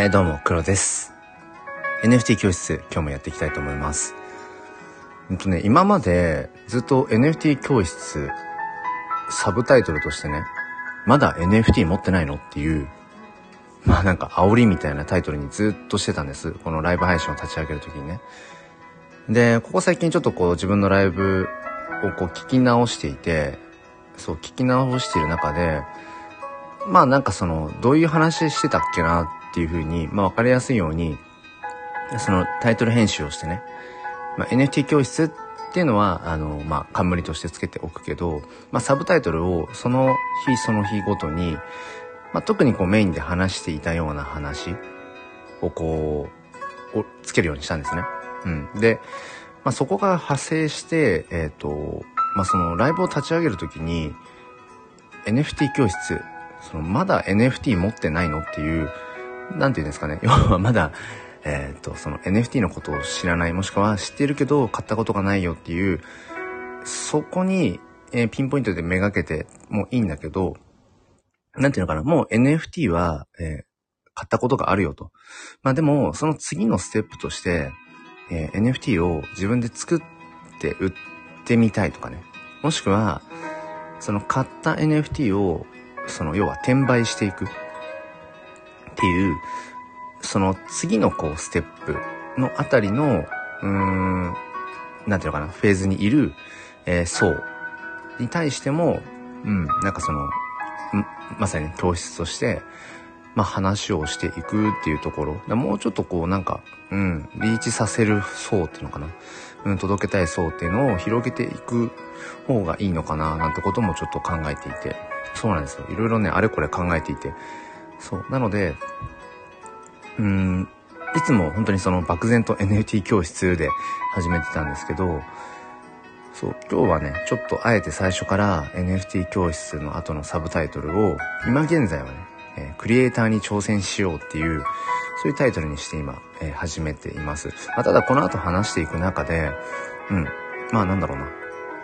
えー、どうも、黒です。NFT 教室、今日もやっていきたいと思います。えっとね、今までずっと NFT 教室、サブタイトルとしてね、まだ NFT 持ってないのっていう、まあなんか煽りみたいなタイトルにずっとしてたんです。このライブ配信を立ち上げるときにね。で、ここ最近ちょっとこう自分のライブをこう聞き直していて、そう聞き直している中で、まあなんかその、どういう話してたっけなっていうふうに、まあわかりやすいように、そのタイトル編集をしてね、まあ、NFT 教室っていうのは、あの、まあ、冠としてつけておくけど、まあ、サブタイトルをその日その日ごとに、まあ、特にこうメインで話していたような話をこう、をつけるようにしたんですね。うん。で、まあ、そこから派生して、えっ、ー、と、まあ、そのライブを立ち上げるときに、NFT 教室、そのまだ NFT 持ってないのっていう、なんていうんですかね。要はまだ、えっ、と、その NFT のことを知らない、もしくは知ってるけど買ったことがないよっていう、そこに、えー、ピンポイントでめがけてもいいんだけど、なんていうのかな、もう NFT は、えー、買ったことがあるよと。まあでも、その次のステップとして、え、NFT を自分で作って売ってみたいとかね。もしくは、その買った NFT を、その要は転売していくっていう、その次のこうステップのあたりの、うーん、なんていうのかな、フェーズにいる、えー、層に対しても、うん、なんかその、まさに教室として、まあ話をしていくっていうところ、もうちょっとこうなんか、うん、リーチさせる層っていうのかな、うん、届けたい層っていうのを広げていく方がいいのかな、なんてこともちょっと考えていて、そうなんですよ。いろいろね、あれこれ考えていて、そう。なので、うん、いつも本当にその漠然と NFT 教室で始めてたんですけど、そう、今日はね、ちょっとあえて最初から NFT 教室の後のサブタイトルを、今現在はね、え、クリエイターに挑戦しようっていう、そういうタイトルにして今、え、始めています。まあ、ただこの後話していく中で、うん、まあなんだろうな、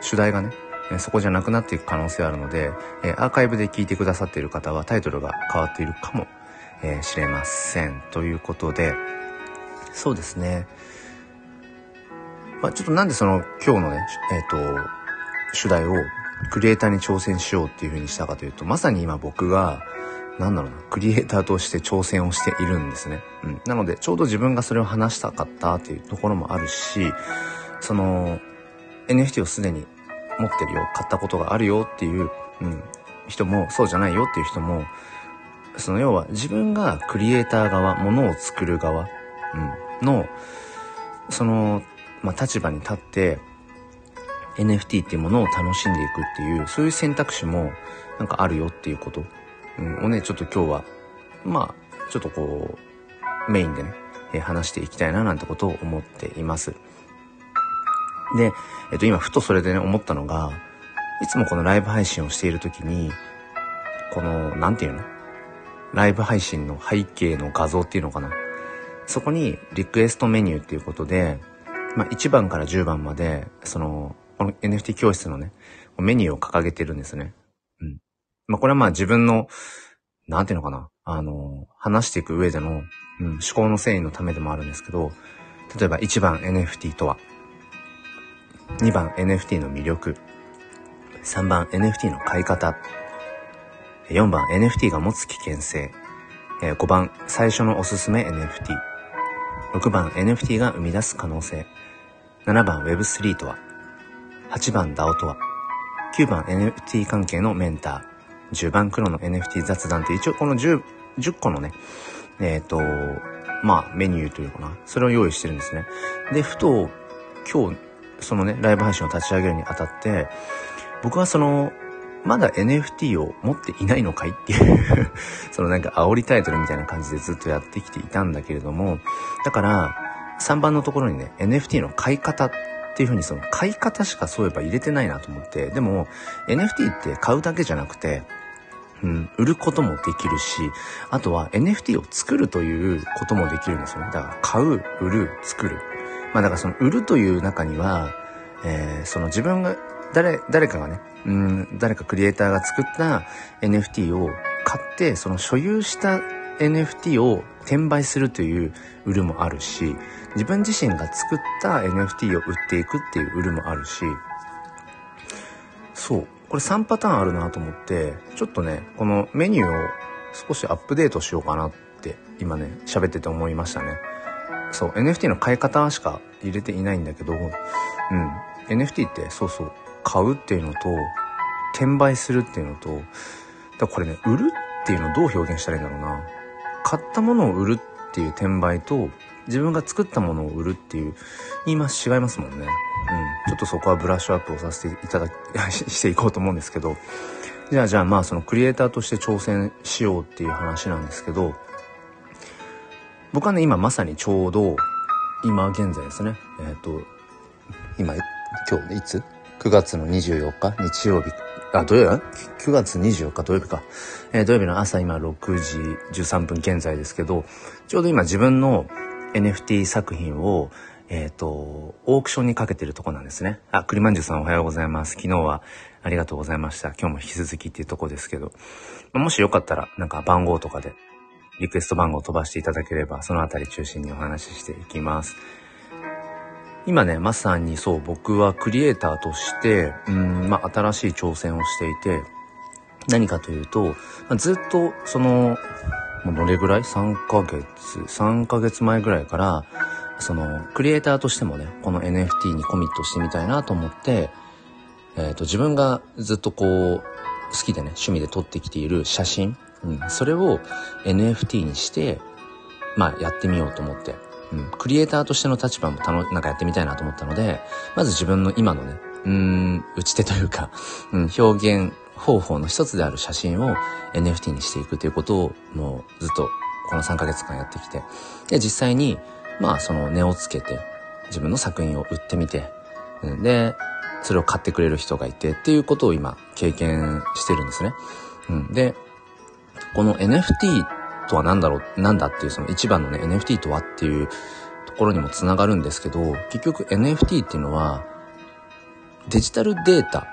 主題がね、そこじゃなくなっていく可能性あるので、え、アーカイブで聞いてくださっている方はタイトルが変わっているかもえー、知れません。ということで、そうですね。まあ、ちょっとなんでその今日のね、えっ、ー、と、主題をクリエイターに挑戦しようっていう風にしたかというと、まさに今僕が、なんだろうな、クリエイターとして挑戦をしているんですね。うん。なので、ちょうど自分がそれを話したかったっていうところもあるし、その、NFT をすでに持ってるよ、買ったことがあるよっていう、うん、人も、そうじゃないよっていう人も、その要は自分がクリエイター側、ものを作る側、うん、の、その、まあ、立場に立って NFT っていうものを楽しんでいくっていう、そういう選択肢もなんかあるよっていうこと、うん、をね、ちょっと今日は、まあ、ちょっとこう、メインでね、え、話していきたいななんてことを思っています。で、えっ、と、今、ふとそれでね、思ったのが、いつもこのライブ配信をしているときに、この、なんていうの？ライブ配信の背景の画像っていうのかな？そこにリクエストメニューっていうことで、まあ、1番から10番まで、その、この NFT 教室のね、メニューを掲げてるんですね。うん。まあ、これはまあ自分の、なんていうのかな？あの、話していく上での、うん、思考の繊維のためでもあるんですけど、例えば1番 NFT とは、2番 NFT の魅力、3番 NFT の買い方、4番 NFT が持つ危険性。5番最初のおすすめ NFT。6番 NFT が生み出す可能性。7番 Web3 とは。8番 DAO とは。9番 NFT 関係のメンター。10番黒の NFT 雑談って一応この 10, 10個のね、えっ、ー、と、まあメニューというかな。それを用意してるんですね。で、ふと今日そのね、ライブ配信を立ち上げるにあたって、僕はそのまだ NFT を持っていないのかいっていう そのなんか煽りタイトルみたいな感じでずっとやってきていたんだけれども、だから、3番のところにね、NFT の買い方っていう風にその買い方しかそういえば入れてないなと思って、でも NFT って買うだけじゃなくて、うん、売ることもできるし、あとは NFT を作るということもできるんですよね。だから買う、売る、作る。まあだからその売るという中には、えー、その自分が誰、誰かがね、うん、誰かクリエイターが作った NFT を買って、その所有した NFT を転売するという売るもあるし、自分自身が作った NFT を売っていくっていう売るもあるし、そう。これ3パターンあるなと思って、ちょっとね、このメニューを少しアップデートしようかなって今ね、喋ってて思いましたね。そう、NFT の買い方しか入れていないんだけど、うん。NFT ってそうそう、買うっていうのと、転売するっていうのと、だこれね、売るっていうのをどう表現したらいいんだろうな。買ったものを売るっていう転売と、自分が作ったものを売るっていう、言います、違いますもんね。うん。ちょっとそこはブラッシュアップをさせていただき、していこうと思うんですけど、じゃあじゃあまあそのクリエイターとして挑戦しようっていう話なんですけど、僕はね、今まさにちょうど、今現在ですね、えっ、ー、と、今、今日いつ ?9 月の24日日曜日、あ、土曜日 ?9 月24日土曜日か。えー、土曜日の朝今6時13分現在ですけど、ちょうど今自分の NFT 作品を、えっ、ー、と、オークションにかけてるとこなんですね。あ、栗まんじゅうさんおはようございます。昨日はありがとうございました。今日も引き続きっていうとこですけど、もしよかったらなんか番号とかでリクエスト番号を飛ばしていただければ、そのあたり中心にお話ししていきます。今ね、まさにそう、僕はクリエイターとして、うん、まあ、新しい挑戦をしていて、何かというと、まあ、ずっと、その、もうどれぐらい ?3 ヶ月、3ヶ月前ぐらいから、その、クリエイターとしてもね、この NFT にコミットしてみたいなと思って、えっ、ー、と、自分がずっとこう、好きでね、趣味で撮ってきている写真、うん、それを NFT にして、まあやってみようと思って、うん、クリエイターとしての立場もたの、なんかやってみたいなと思ったので、まず自分の今のね、うん、打ち手というか、うん、表現方法の一つである写真を NFT にしていくということを、もうずっとこの3ヶ月間やってきて、で、実際に、まあその値をつけて、自分の作品を売ってみて、うん、で、それを買ってくれる人がいてっていうことを今経験してるんですね。うん、で、この NFT とは何だろう、なんだっていうその一番のね、NFT とはっていうところにもつながるんですけど、結局 NFT っていうのは、デジタルデータ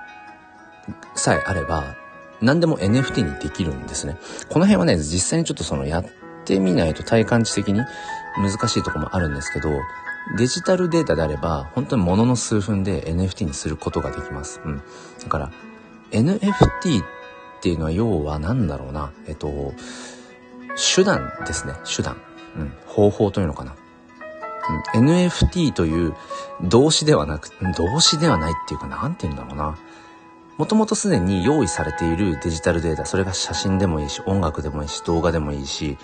さえあれば、何でも NFT にできるんですね。この辺はね、実際にちょっとそのやってみないと体感値的に難しいとこもあるんですけど、デジタルデータであれば、本当にものの数分で NFT にすることができます。うん。だから、NFT ってっていうのは要は何だろうな。えっと、手段ですね。手段。うん。方法というのかな。うん、NFT という動詞ではなく、動詞ではないっていうか、なんて言うんだろうな。もともとすでに用意されているデジタルデータ、それが写真でもいいし、音楽でもいいし、動画でもいいし、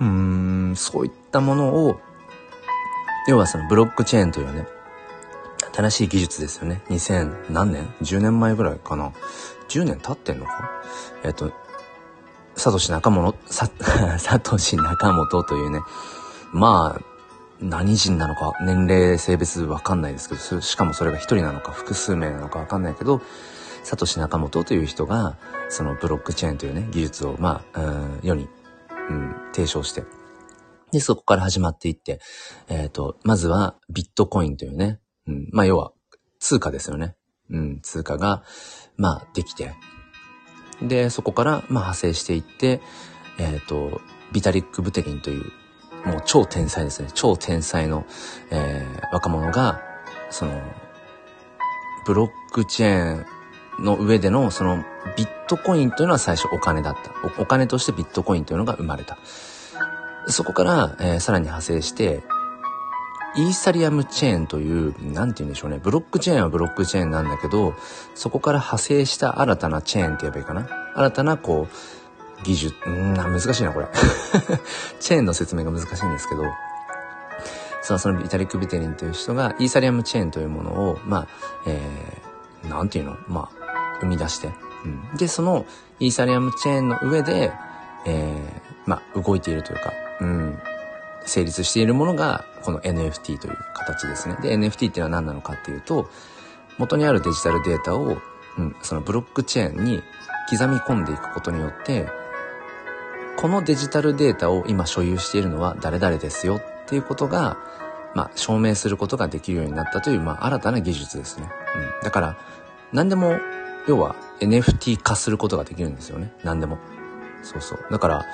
うーん、そういったものを、要はそのブロックチェーンというね、新しい技術ですよね。2000何年 ?10 年前ぐらいかな。10年経ってんのか？えっと、サトシ仲本、さ、サトシ仲本というね、まあ、何人なのか、年齢、性別わかんないですけど、しかもそれが一人なのか、複数名なのかわかんないけど、サトシ仲本という人が、そのブロックチェーンというね、技術を、まあ、世に、うん、提唱して、で、そこから始まっていって、えっ、ー、と、まずはビットコインというね、うん、まあ要は通貨ですよね。うん、通貨が、まあできて、で、そこから、まあ派生していって、えっ、ー、と、ビタリック・ブテリンという、もう超天才ですね。超天才の、えー、若者が、その、ブロックチェーンの上での、その、ビットコインというのは最初お金だったお。お金としてビットコインというのが生まれた。そこから、えー、さらに派生して、イーサリアムチェーンという、なんて言うんでしょうね。ブロックチェーンはブロックチェーンなんだけど、そこから派生した新たなチェーンって言えばいいかな。新たな、こう、技術、ん難しいな、これ。チェーンの説明が難しいんですけど、さあ、そのビタリック・ビテリンという人が、イーサリアムチェーンというものを、まあ、えー、なんていうの？まあ、生み出して、うん。で、そのイーサリアムチェーンの上で、えー、まあ、動いているというか、うん、成立しているものが、この NFT という形ですね。で、NFT っていうのは何なのかっていうと、元にあるデジタルデータを、うん、そのブロックチェーンに刻み込んでいくことによって、このデジタルデータを今所有しているのは誰々ですよっていうことが、まあ、証明することができるようになったという、まあ、新たな技術ですね。うん。だから、何でも、要は NFT 化することができるんですよね。何でも。そうそう。だから、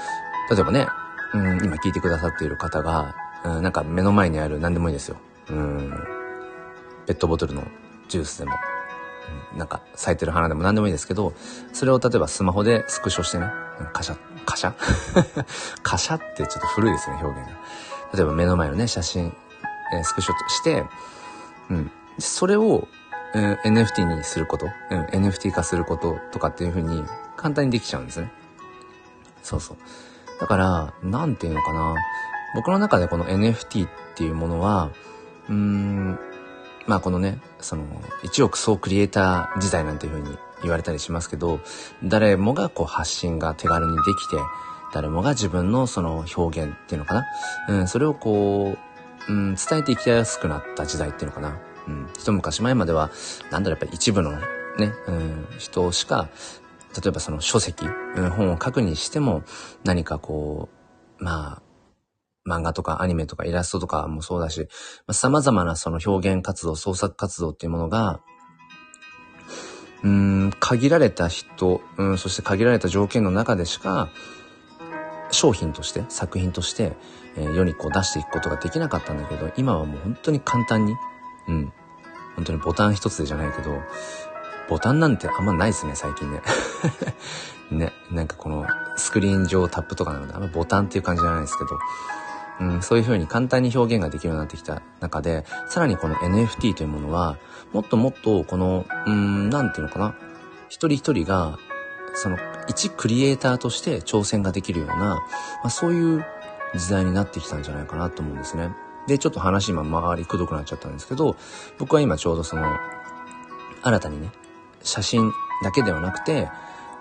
例えばね、うん、今聞いてくださっている方が、うん、なんか目の前にある何でもいいですよ。うん、ペットボトルのジュースでも、うん、なんか咲いてる花でも何でもいいですけど、それを例えばスマホでスクショしてね、カシャ、カシャ？カシャってちょっと古いですね、表現が。例えば目の前のね、写真、えー、スクショして、うん、それを、うん、NFT にすること、うん、NFT 化することとかっていう風に簡単にできちゃうんですね。そうそう。だから、なんていうのかな。僕の中でこの NFT っていうものは、うーん、まあこのね、その、一億総クリエイター時代なんていう風に言われたりしますけど、誰もがこう発信が手軽にできて、誰もが自分のその表現っていうのかな？うん、それをこう、うん、伝えていきやすくなった時代っていうのかな？うん、一昔前までは、なんだろう、やっぱり一部のね、うん、人しか例えばその書籍、本を書くにしても何かこう、まあ、漫画とかアニメとかイラストとかもそうだし、まあ、様々なその表現活動、創作活動っていうものが、うーん、限られた人、うん、そして限られた条件の中でしか、商品として、作品として、えー、世にこう出していくことができなかったんだけど、今はもう本当に簡単に、うん、本当にボタン一つでじゃないけど、ボタンなんてあんまないですね、最近ね。ね、なんかこのスクリーン上タップとかなので、あんまボタンっていう感じじゃないですけど、うん、そういう風に簡単に表現ができるようになってきた中で、さらにこの NFT というものは、もっともっとこの、うん、なんていうのかな、一人一人が、その、一クリエイターとして挑戦ができるような、まあ、そういう時代になってきたんじゃないかなと思うんですね。で、ちょっと話今周りくどくなっちゃったんですけど、僕は今ちょうどその、新たにね、写真だけではなくて、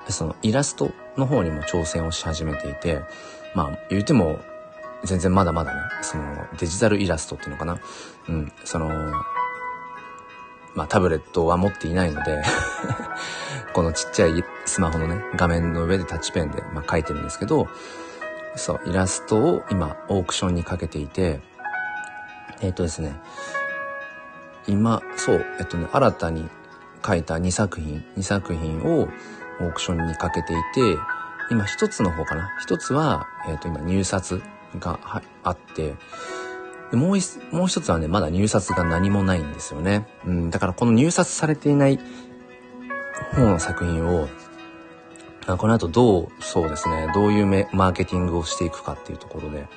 そのイラストの方にも挑戦をし始めていて、まあ言うても全然まだまだね、そのデジタルイラストっていうのかな？うん、その、まあタブレットは持っていないので このちっちゃいスマホのね、画面の上でタッチペンで、まあ、描いてるんですけど、そう、イラストを今オークションにかけていて、えっ、ー、とですね、今、そう、えっとね、新たに書いた2作品、2作品をオークションにかけていて、今一つの方かな？一つは、えっ、ー、と今入札があって、もう一、もう一つはね、まだ入札が何もないんですよね。うん、だからこの入札されていない方の作品を、この後どう、そうですね、どういうマーケティングをしていくかっていうところで、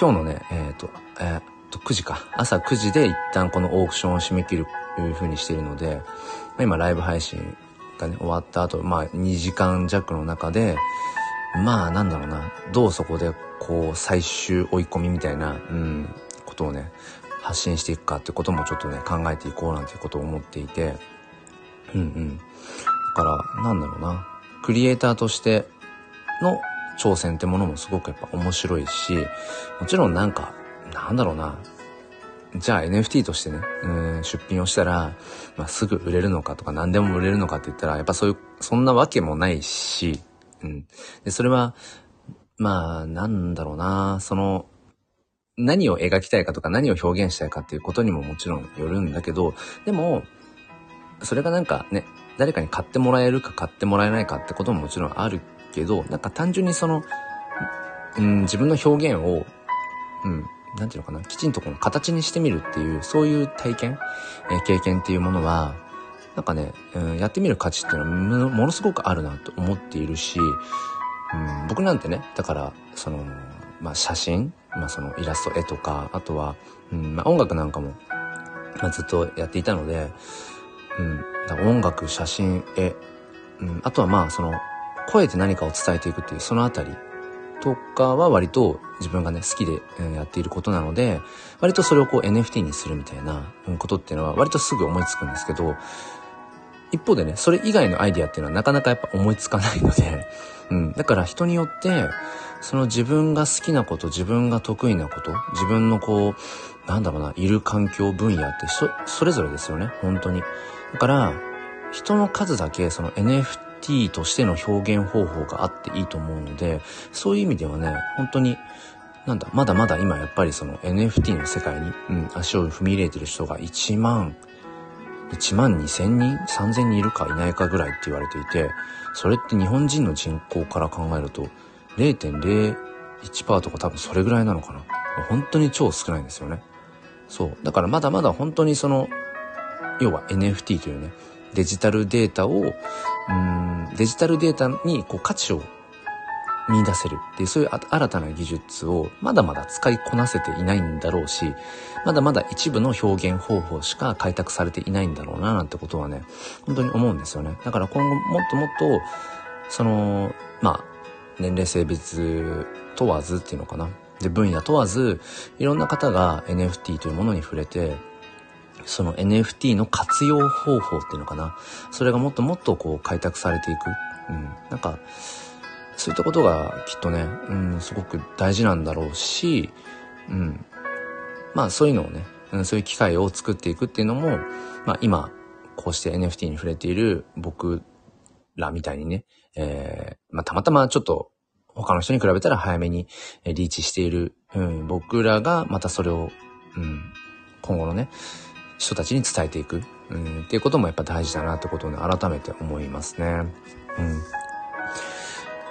今日のね、えっ、ー、と、えっ、ー、と、9時か。朝9時で一旦このオークションを締め切るという風にしているので、今ライブ配信がね、終わった後、まあ2時間弱の中で、まあなんだろうな、どうそこでこう最終追い込みみたいな、うん、ことをね、発信していくかってこともちょっとね、考えていこうなんていうことを思っていて、うんうん。だから、なんだろうな、クリエイターとしての挑戦ってものもすごくやっぱ面白いし、もちろんなんか、なんだろうな、じゃあ NFT としてね、うん、出品をしたら、まあ、すぐ売れるのかとか何でも売れるのかって言ったら、やっぱそういう、そんなわけもないし、うん。で、それは、まあ、なんだろうな、その、何を描きたいかとか何を表現したいかっていうことにももちろんよるんだけど、でも、それがなんかね、誰かに買ってもらえるか買ってもらえないかってことももちろんあるけど、なんか単純にその、うん、自分の表現を、うん、なんていうのかな、きちんとこの形にしてみるっていう、そういう体験、えー、経験っていうものは、なんかね、うん、やってみる価値っていうのはものすごくあるなと思っているし、うん、僕なんてね、だから、その、まあ、写真、まあ、そのイラスト、絵とか、あとは、うん、まあ、音楽なんかも、まあ、ずっとやっていたので、うん、だ音楽、写真、絵、うん、あとはまあ、その、声で何かを伝えていくっていう、そのあたりとかは割と自分がね、好きでやっていることなので、割とそれをこう NFT にするみたいなことっていうのは割とすぐ思いつくんですけど、一方でね、それ以外のアイディアっていうのはなかなかやっぱ思いつかないので、うん。だから人によって、その自分が好きなこと、自分が得意なこと、自分のこう、なんだろうな、いる環境分野ってそ、それぞれですよね、本当に。だから、人の数だけその NFT としての表現方法があっていいと思うので、そういう意味ではね、本当に、なんだ、まだまだ今やっぱりその NFT の世界に、うん、足を踏み入れてる人が1万、1万2000人 ?3000 人いるかいないかぐらいって言われていて、それって日本人の人口から考えると、0.01%とか多分それぐらいなのかな。本当に超少ないんですよね。そう。だからまだまだ本当にその、要は NFT というね、デジタルデータを、うん、デジタルデータにこう価値を見出せるっていう、そういう新たな技術をまだまだ使いこなせていないんだろうし、まだまだ一部の表現方法しか開拓されていないんだろうななんてことはね、本当に思うんですよね。だから今後もっともっと、その、まあ、年齢性別問わずっていうのかな。で、分野問わず、いろんな方が NFT というものに触れて、その NFT の活用方法っていうのかな。それがもっともっとこう開拓されていく。うん。なんか、そういったことがきっとね、うん、すごく大事なんだろうし、うん。まあそういうのをね、うん、そういう機会を作っていくっていうのも、まあ今、こうして NFT に触れている僕らみたいにね、えー、まあたまたまちょっと他の人に比べたら早めにリーチしている、うん、僕らがまたそれを、うん、今後のね、人たちに伝えていく、うん、っていうこともやっぱ大事だなってことをね、改めて思いますね。うん。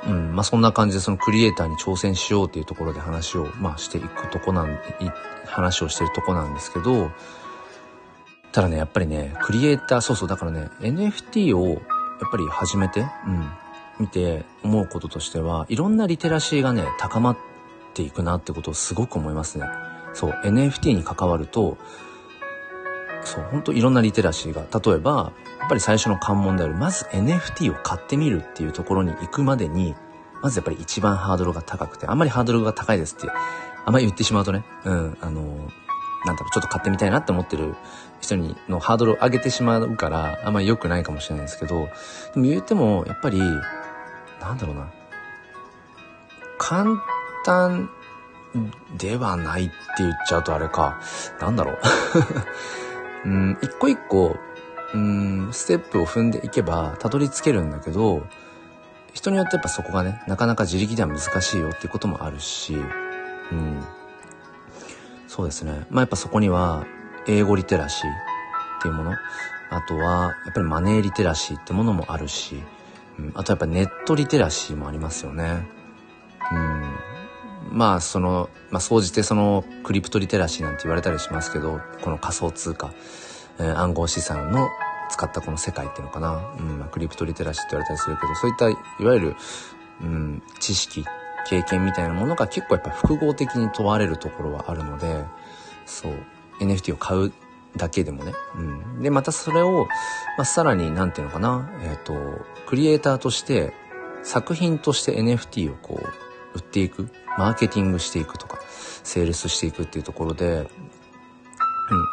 うん、まあそんな感じでそのクリエイターに挑戦しようっていうところで話を、まあしていくとこなん、話をしてるとこなんですけど、ただね、やっぱりね、クリエイター、そうそう、だからね、NFT をやっぱり始めて、うん、見て思うこととしては、いろんなリテラシーがね、高まっていくなってことをすごく思いますね。そう、NFT に関わると、そう、ほんといろんなリテラシーが、例えば、やっぱり最初の関門である、まず NFT を買ってみるっていうところに行くまでに、まずやっぱり一番ハードルが高くて、あんまりハードルが高いですって、あんまり言ってしまうとね、うん、あの、なんだろう、ちょっと買ってみたいなって思ってる人にのハードルを上げてしまうから、あんまり良くないかもしれないですけど、でも言っても、やっぱり、なんだろうな、簡単ではないって言っちゃうとあれか、なんだろう。うん、一個一個、うん、ステップを踏んでいけばたどり着けるんだけど、人によってやっぱそこがね、なかなか自力では難しいよっていうこともあるし、うん。そうですね。まあやっぱそこには、英語リテラシーっていうもの、あとは、やっぱりマネーリテラシーってものもあるし、うん、あとやっぱネットリテラシーもありますよね。うん。まあその、まあ総じてそのクリプトリテラシーなんて言われたりしますけど、この仮想通貨、えー、暗号資産の使ったこの世界っていうのかな、うんまあ、クリプトリテラシーって言われたりするけど、そういったいわゆる、うん、知識、経験みたいなものが結構やっぱ複合的に問われるところはあるので、そう、NFT を買うだけでもね。うん。で、またそれを、まあ、さらに、なんていうのかな、えっ、ー、と、クリエイターとして、作品として NFT をこう、売っていく、マーケティングしていくとか、セールスしていくっていうところで、うん、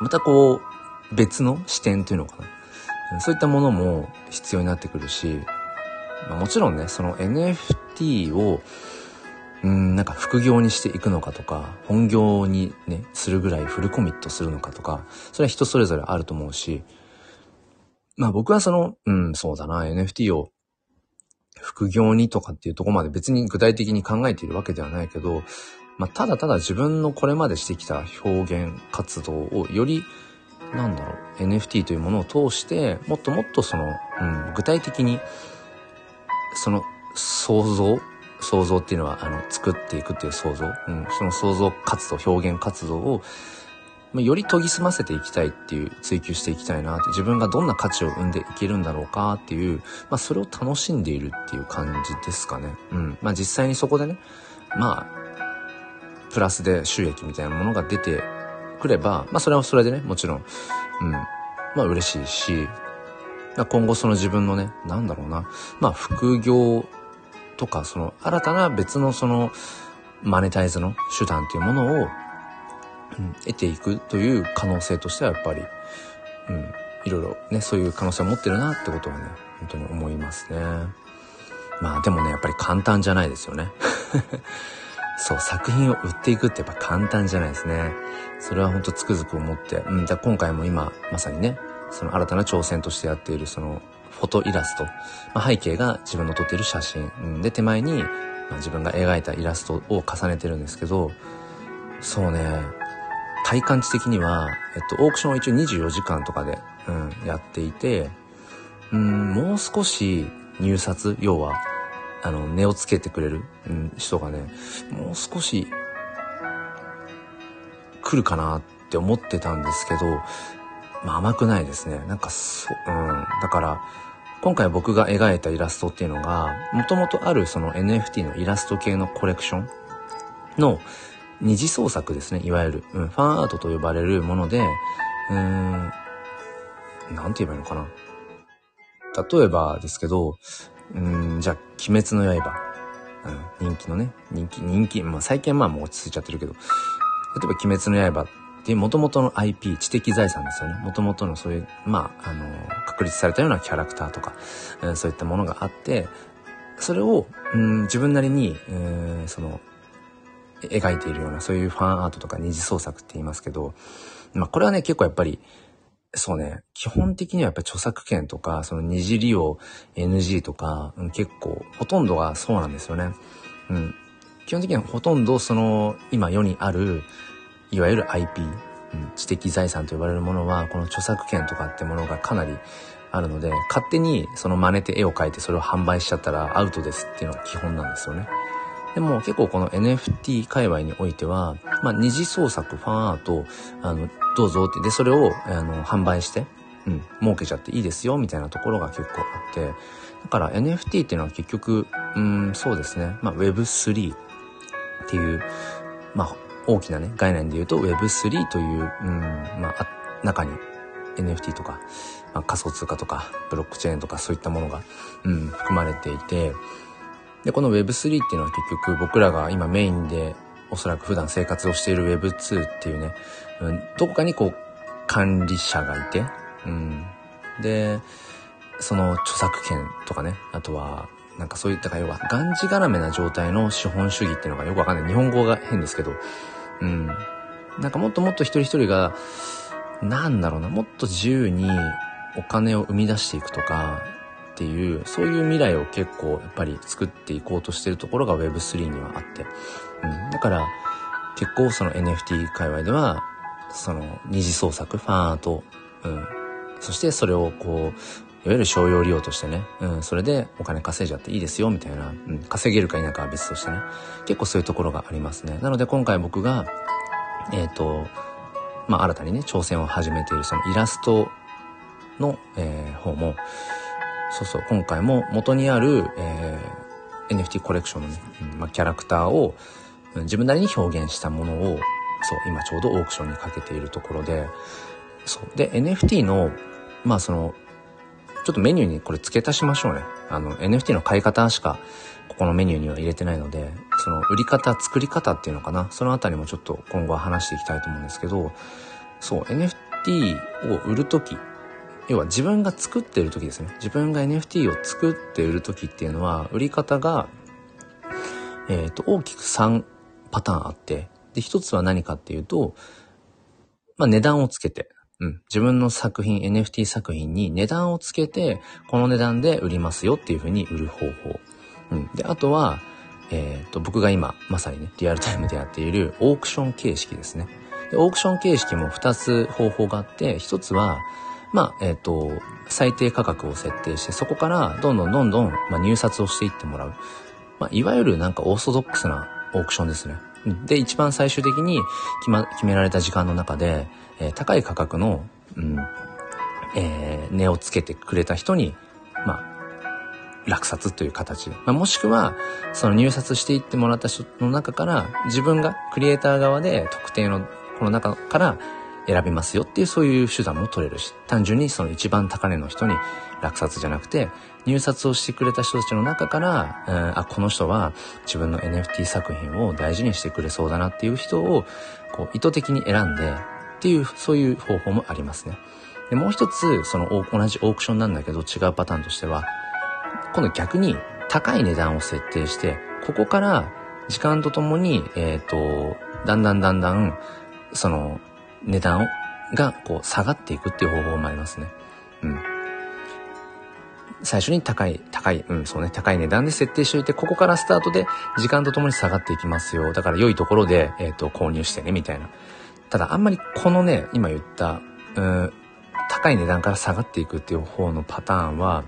またこう、別の視点というのかな。そういったものも必要になってくるし、まあ、もちろんね、その NFT を、うん、なんか副業にしていくのかとか、本業にね、するぐらいフルコミットするのかとか、それは人それぞれあると思うし、まあ僕はその、うん、そうだな、NFT を副業にとかっていうとこまで別に具体的に考えているわけではないけど、まあただただ自分のこれまでしてきた表現活動をより、なんだろう、NFT というものを通して、もっともっとその、うん、具体的に、その想像想像っていうのは、あの、作っていくっていう想像。うん、その想像活動、表現活動を、より研ぎ澄ませていきたいっていう、追求していきたいなって、自分がどんな価値を生んでいけるんだろうかっていう、まあ、それを楽しんでいるっていう感じですかね。うん。まあ、実際にそこでね、まあ、プラスで収益みたいなものが出てくれば、まあ、それはそれでね、もちろん、うん、まあ、嬉しいし、まあ今後その自分のね、なんだろうな、まあ、副業とか、その新たな別のそのマネタイズの手段というものを、うん、得ていくという可能性としてはやっぱり、うん、いろいろね、そういう可能性を持ってるなってことはね、本当に思いますね。まあでもね、やっぱり簡単じゃないですよね。そう、作品を売っていくってやっぱ簡単じゃないですね。それは本当つくづく思って、うん、じゃ今回も今、まさにね、その新たな挑戦としてやっているそのフォトイラスト。まあ、背景が自分の撮っている写真。うん、で、手前に、まあ、自分が描いたイラストを重ねてるんですけど、そうね、体感値的には、えっと、オークションは一応24時間とかで、うん、やっていて、うん、もう少し入札、要は、あの、値をつけてくれる、うん、人がね、もう少し、来るかなって思ってたんですけど、まあ甘くないですね。なんかそう、ん。だから、今回僕が描いたイラストっていうのが、もともとあるその NFT のイラスト系のコレクションの二次創作ですね、いわゆる。うん、ファンアートと呼ばれるもので、うーん、なんて言えばいいのかな。例えばですけど、うん、じゃあ、鬼滅の刃。うん、人気のね、人気、人気、まあ最近はまあもう落ち着いちゃってるけど、例えば鬼滅の刃っていう元々の IP、知的財産ですよね。元々のそういう、まあ、あの、確立されたようなキャラクターとか、うん、そういったものがあって、それを、うん、自分なりに、えー、その、描いているような、そういうファンアートとか二次創作って言いますけど、まあこれはね、結構やっぱり、そうね、基本的にはやっぱり著作権とか、その二次利用 NG とか、結構、ほとんどがそうなんですよね。うん。基本的にはほとんどその、今世にある、いわゆる IP、うん、知的財産と呼ばれるものは、この著作権とかってものがかなりあるので、勝手にその真似て絵を描いてそれを販売しちゃったらアウトですっていうのが基本なんですよね。でも結構この NFT 界隈においては、まあ、二次創作、ファンアート、あの、どうぞって、で、それを、あの、販売して、うん、儲けちゃっていいですよ、みたいなところが結構あって、だから NFT っていうのは結局、うん、そうですね、まあ、Web3 っていう、まあ、大きなね、概念で言うと Web3 という、うん、まあ、中に NFT とか、まあ、仮想通貨とか、ブロックチェーンとかそういったものが、うん、含まれていて、で、この Web3 っていうのは結局僕らが今メインでおそらく普段生活をしている Web2 っていうね、うん、どこかにこう管理者がいて、うん。で、その著作権とかね、あとは、なんかそういったか要は、がんじがらめな状態の資本主義っていうのがよくわかんない。日本語が変ですけど、うん。なんかもっともっと一人一人が、なんだろうな、もっと自由にお金を生み出していくとか、っていう、そういう未来を結構やっぱり作っていこうとしてるところが Web3 にはあって。うん。だから、結構その NFT 界隈では、その二次創作、ファンアート、うん。そしてそれをこう、いわゆる商用利用としてね、うん、それでお金稼いじゃっていいですよ、みたいな、うん、稼げるか否かは別としてね、結構そういうところがありますね。なので今回僕が、えっ、ー、と、まあ、新たにね、挑戦を始めているそのイラストの、えー、方も、そうそう、今回も元にある、えー、NFT コレクションのね、うんまあ、キャラクターを、うん、自分なりに表現したものを、そう、今ちょうどオークションにかけているところで、そう。で、NFT の、まあその、ちょっとメニューにこれ付け足しましょうね。あの、NFT の買い方しか、ここのメニューには入れてないので、その売り方、作り方っていうのかな？そのあたりもちょっと今後は話していきたいと思うんですけど、そう、NFT を売るとき、要は自分が作っている時ですね。自分が NFT を作って売る時っていうのは、売り方が、えっ、ー、と、大きく3パターンあって、で、一つは何かっていうと、まあ、値段をつけて、うん。自分の作品、NFT 作品に値段をつけて、この値段で売りますよっていうふうに売る方法。うん。で、あとは、えっ、ー、と、僕が今、まさにね、リアルタイムでやっているオークション形式ですね。で、オークション形式も2つ方法があって、1つは、まあ、えっ、ー、と、最低価格を設定して、そこからどんどんどんどん、まあ、入札をしていってもらう。まあ、いわゆるなんかオーソドックスなオークションですね。で、一番最終的に決,、ま、決められた時間の中で、えー、高い価格の、うん、えー、値をつけてくれた人に、まあ、落札という形。まあ、もしくは、その入札していってもらった人の中から、自分がクリエイター側で特定のこの中から選びますよっていうそういう手段も取れるし、単純にその一番高値の人に落札じゃなくて、入札をしてくれた人たちの中から、あ、この人は自分の NFT 作品を大事にしてくれそうだなっていう人を、こう、意図的に選んで、っていう、そういう方法もありますね。で、もう一つ、その同じオークションなんだけど違うパターンとしては、今度逆に高い値段を設定して、ここから時間とともに、えっ、ー、と、だんだんだんだん、その、値段をがこう下がっていくっていう方法もありますね。うん。最初に高い、高い、うん、そうね、高い値段で設定しておいて、ここからスタートで時間とともに下がっていきますよ。だから良いところで、えっ、ー、と、購入してね、みたいな。ただ、あんまりこのね、今言った、うん、高い値段から下がっていくっていう方のパターンは、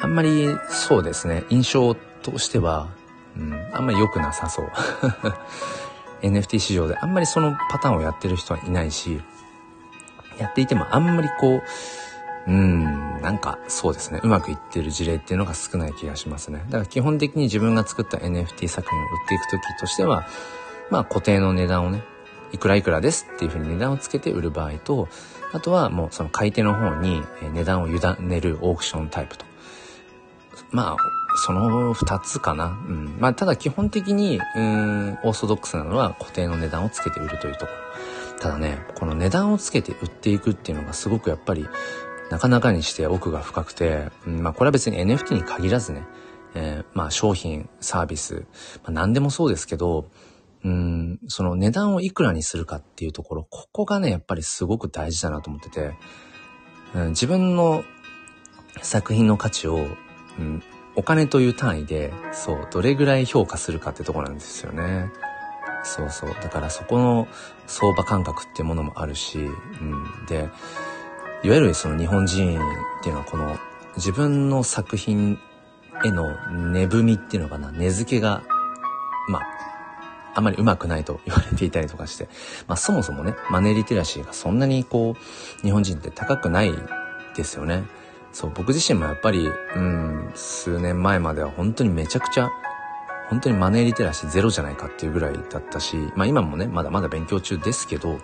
あんまりそうですね、印象としては、うん、あんまり良くなさそう。NFT 市場であんまりそのパターンをやってる人はいないし、やっていてもあんまりこう、うん、なんかそうですね、うまくいってる事例っていうのが少ない気がしますね。だから基本的に自分が作った NFT 作品を売っていくときとしては、まあ固定の値段をね、いくらいくらですっていうふうに値段をつけて売る場合と、あとはもうその買い手の方に値段を委ねるオークションタイプと。まあ、その二つかな。うん。まあ、ただ基本的に、うん、オーソドックスなのは固定の値段をつけて売るというところ。ただね、この値段をつけて売っていくっていうのがすごくやっぱり、なかなかにして奥が深くて、うん、まあ、これは別に NFT に限らずね、えー、まあ、商品、サービス、まあ、何でもそうですけど、うん、その値段をいくらにするかっていうところ、ここがね、やっぱりすごく大事だなと思ってて、うん、自分の作品の価値を、うん、お金という単位で、そう、どれぐらい評価するかってとこなんですよね。そうそう。だからそこの相場感覚っていうものもあるし、うん。で、いわゆるその日本人っていうのはこの自分の作品への値踏みっていうのかな、値付けが、まあ、あまり上手くないと言われていたりとかして、まあそもそもね、マネーリテラシーがそんなにこう、日本人って高くないですよね。そう、僕自身もやっぱり、うん、数年前までは本当にめちゃくちゃ、本当にマネーリテラシーゼロじゃないかっていうぐらいだったし、まあ今もね、まだまだ勉強中ですけど、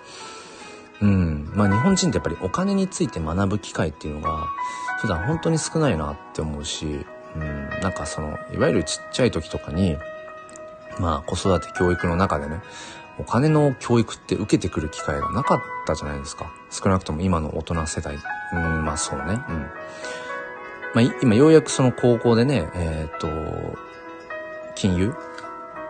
うん、まあ日本人ってやっぱりお金について学ぶ機会っていうのが、普段本当に少ないなって思うし、うん、なんかその、いわゆるちっちゃい時とかに、まあ子育て教育の中でね、お金の教育って受けてくる機会がなかったじゃないですか。少なくとも今の大人世代。うん、まあそうね。うん。まあ今ようやくその高校でね、えっ、ー、と、金融？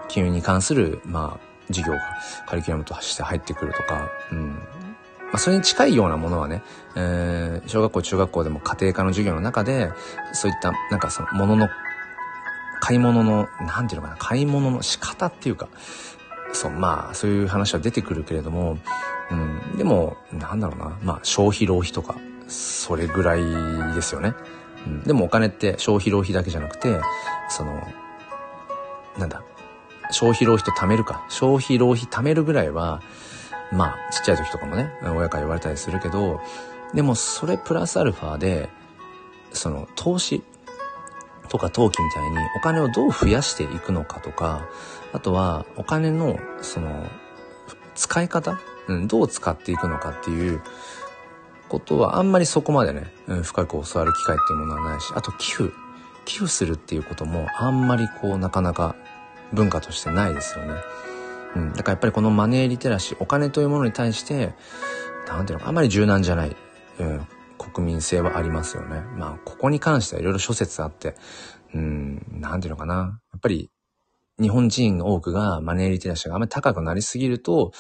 金融に関する、まあ、授業がカリキュラムとして入ってくるとか、うん。まあ、それに近いようなものはね、えー、小学校、中学校でも家庭科の授業の中で、そういった、なんかその、ものの買い物の、なんていうのかな、買い物の仕方っていうか、そう、まあ、そういう話は出てくるけれども、うん、でも、なんだろうな、まあ、消費浪費とか、それぐらいですよね。うん、でもお金って消費浪費だけじゃなくて、その、なんだ、消費浪費と貯めるか。消費浪費貯めるぐらいは、まあ、ちっちゃい時とかもね、親から言われたりするけど、でもそれプラスアルファで、その投資、とか陶器みたいにお金をどう増やしていくのかとか、あとはお金のその使い方、うん、どう使っていくのかっていうことはあんまりそこまでね、うん、深く教わる機会っていうものはないし、あと寄付、寄付するっていうこともあんまりこうなかなか文化としてないですよね。うん、だからやっぱりこのマネーリテラシー、お金というものに対して、なんていうのか、あんまり柔軟じゃない。うん、国民性はありますよね。まあ、ここに関してはいろいろ諸説あって、うん、なんていうのかな。やっぱり、日本人の多くがマネーリテラシーがあまり高くなりすぎると、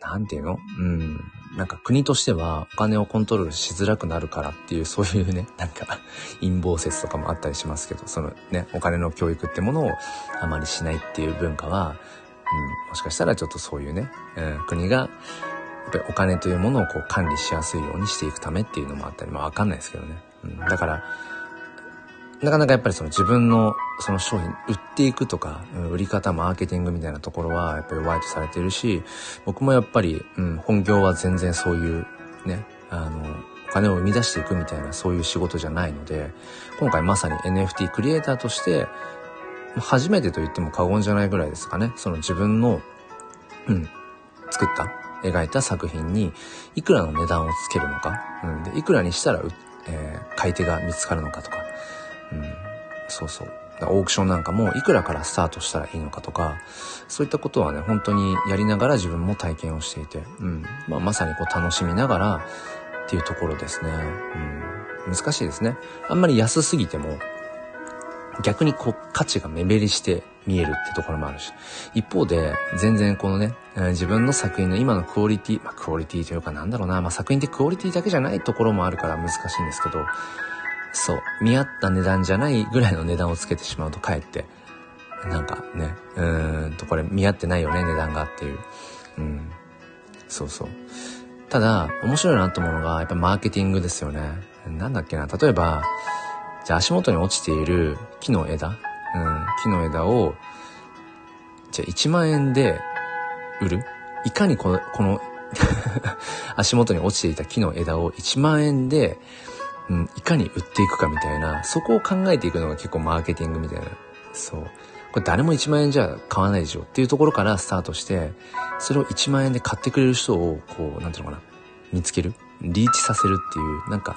なんていうの？うん。なんか国としてはお金をコントロールしづらくなるからっていう、そういうね、なんか陰謀説とかもあったりしますけど、そのね、お金の教育ってものをあまりしないっていう文化は、うん、もしかしたらちょっとそういうね、うん、国がっぱりお金というものをこう管理しやすいようにしていくためっていうのもあったり、まあわかんないですけどね。うん、だから、なかなかやっぱりその自分のその商品売っていくとか、売り方、マーケティングみたいなところはやっぱり弱いとされてるし、僕もやっぱり、うん、本業は全然そういうね、あの、お金を生み出していくみたいなそういう仕事じゃないので、今回まさに NFT クリエイターとして、初めてと言っても過言じゃないぐらいですかね。その自分の、うん、作った描いた作品にいくらの値段をつけるのか、うん、でいくらにしたら、えー、買い手が見つかるのかとか、うん、そうそう。オークションなんかもいくらからスタートしたらいいのかとか、そういったことはね、本当にやりながら自分も体験をしていて、うん。まあ、まさにこう楽しみながらっていうところですね。うん。難しいですね。あんまり安すぎても、逆にこう価値が目減りして見えるってところもあるし。一方で、全然このね、自分の作品の今のクオリティ、まあクオリティというかなんだろうな、まあ作品ってクオリティだけじゃないところもあるから難しいんですけど、そう、見合った値段じゃないぐらいの値段をつけてしまうとかえって、なんかね、うーんとこれ見合ってないよね、値段がっていう。うん。そうそう。ただ、面白いなと思うのが、やっぱマーケティングですよね。なんだっけな、例えば、じゃあ足元に落ちている木の枝、うん、木の枝を、じゃあ1万円で売る？いかにこの、この 足元に落ちていた木の枝を1万円で、うん、いかに売っていくかみたいな、そこを考えていくのが結構マーケティングみたいな。そう。これ誰も1万円じゃ買わないでしょっていうところからスタートして、それを1万円で買ってくれる人を、こう、なんていうのかな、見つけるリーチさせるっていう、なんか、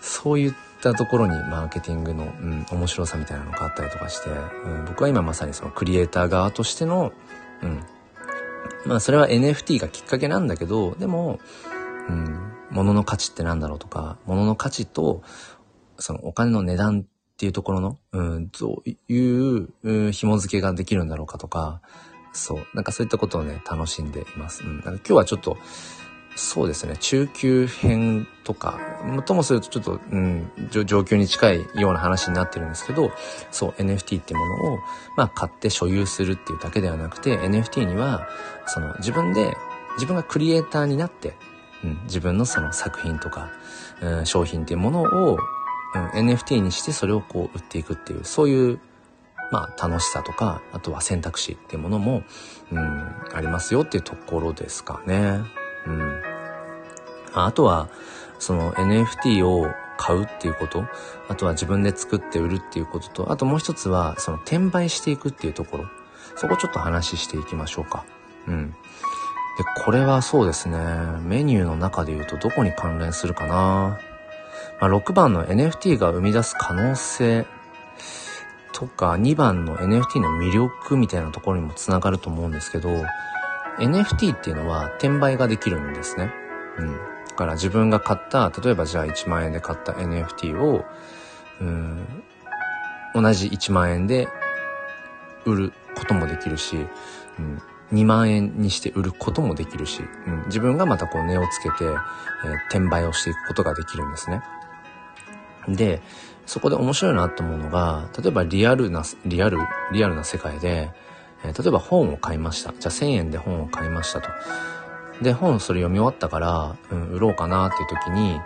そういったところにマーケティングの、うん、面白さみたいなのがあったりとかして、うん、僕は今まさにそのクリエイター側としての、うん、まあそれは NFT がきっかけなんだけど、でも、うん、物の価値って何だろうとか、物の価値と、そのお金の値段っていうところの、うん、どういう、紐付けができるんだろうかとか、そう、なんかそういったことをね、楽しんでいます。うん、今日はちょっと、そうですね、中級編とか、ともするとちょっと、うん、上級に近いような話になってるんですけど、そう、NFT ってものを、まあ、買って所有するっていうだけではなくて、NFT には、その、自分で、自分がクリエイターになって、うん、自分のその作品とか、うん、商品っていうものを、うん、NFT にしてそれをこう売っていくっていう、そういう、まあ、楽しさとか、あとは選択肢っていうものも、うん、ありますよっていうところですかね。うん。あとは、その NFT を買うっていうこと、あとは自分で作って売るっていうことと、あともう一つは、その転売していくっていうところ。そこちょっと話していきましょうか。うん。で、これはそうですね、メニューの中で言うとどこに関連するかなまあ、6番の NFT が生み出す可能性とか、2番の NFT の魅力みたいなところにもつながると思うんですけど、NFT っていうのは転売ができるんですね。うん。だから自分が買った、例えばじゃあ1万円で買った NFT を、うん、同じ1万円で売ることもできるし、うん、2万円にして売ることもできるし、うん、自分がまたこう値をつけて、えー、転売をしていくことができるんですね。で、そこで面白いなと思うのが、例えばリアルな、リアル、リアルな世界で、えー、例えば本を買いました。じゃあ1000円で本を買いましたと。で、本それ読み終わったから、うん、売ろうかなっていう時に、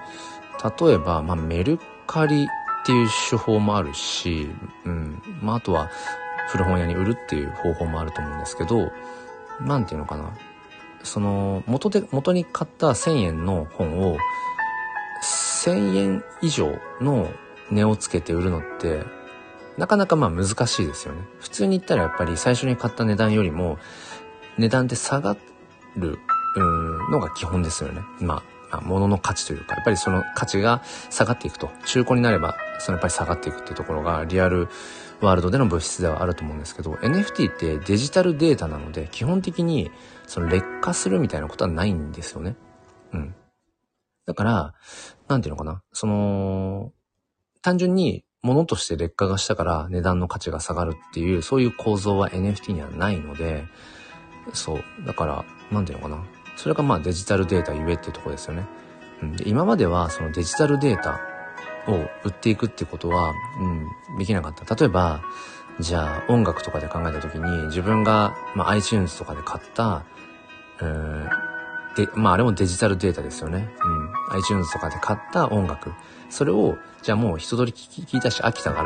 例えば、まあ、メルカリっていう手法もあるし、うん、まあ、あとは、古本屋に売るっていう方法もあると思うんですけど、なんていうのかな。その、元で、元に買った1000円の本を、1000円以上の値をつけて売るのって、なかなかまあ難しいですよね。普通に言ったらやっぱり最初に買った値段よりも値段で下がるのが基本ですよね。まあ、まあ、物の価値というか、やっぱりその価値が下がっていくと。中古になれば、そのやっぱり下がっていくっていうところがリアルワールドでの物質ではあると思うんですけど、NFT ってデジタルデータなので、基本的にその劣化するみたいなことはないんですよね。うん。だから、なんていうのかな。その、単純に物として劣化がしたから値段の価値が下がるっていう、そういう構造は NFT にはないので、そう。だから、なんていうのかな。それがまあデジタルデータゆえってとこですよね。うん、で今まではそのデジタルデータを売っていくってことは、うん、できなかった。例えば、じゃあ音楽とかで考えた時に自分が、まあ、iTunes とかで買った、うん、で、まああれもデジタルデータですよね。うん。iTunes とかで買った音楽。それを、じゃあもう一通り聞いたし飽きたか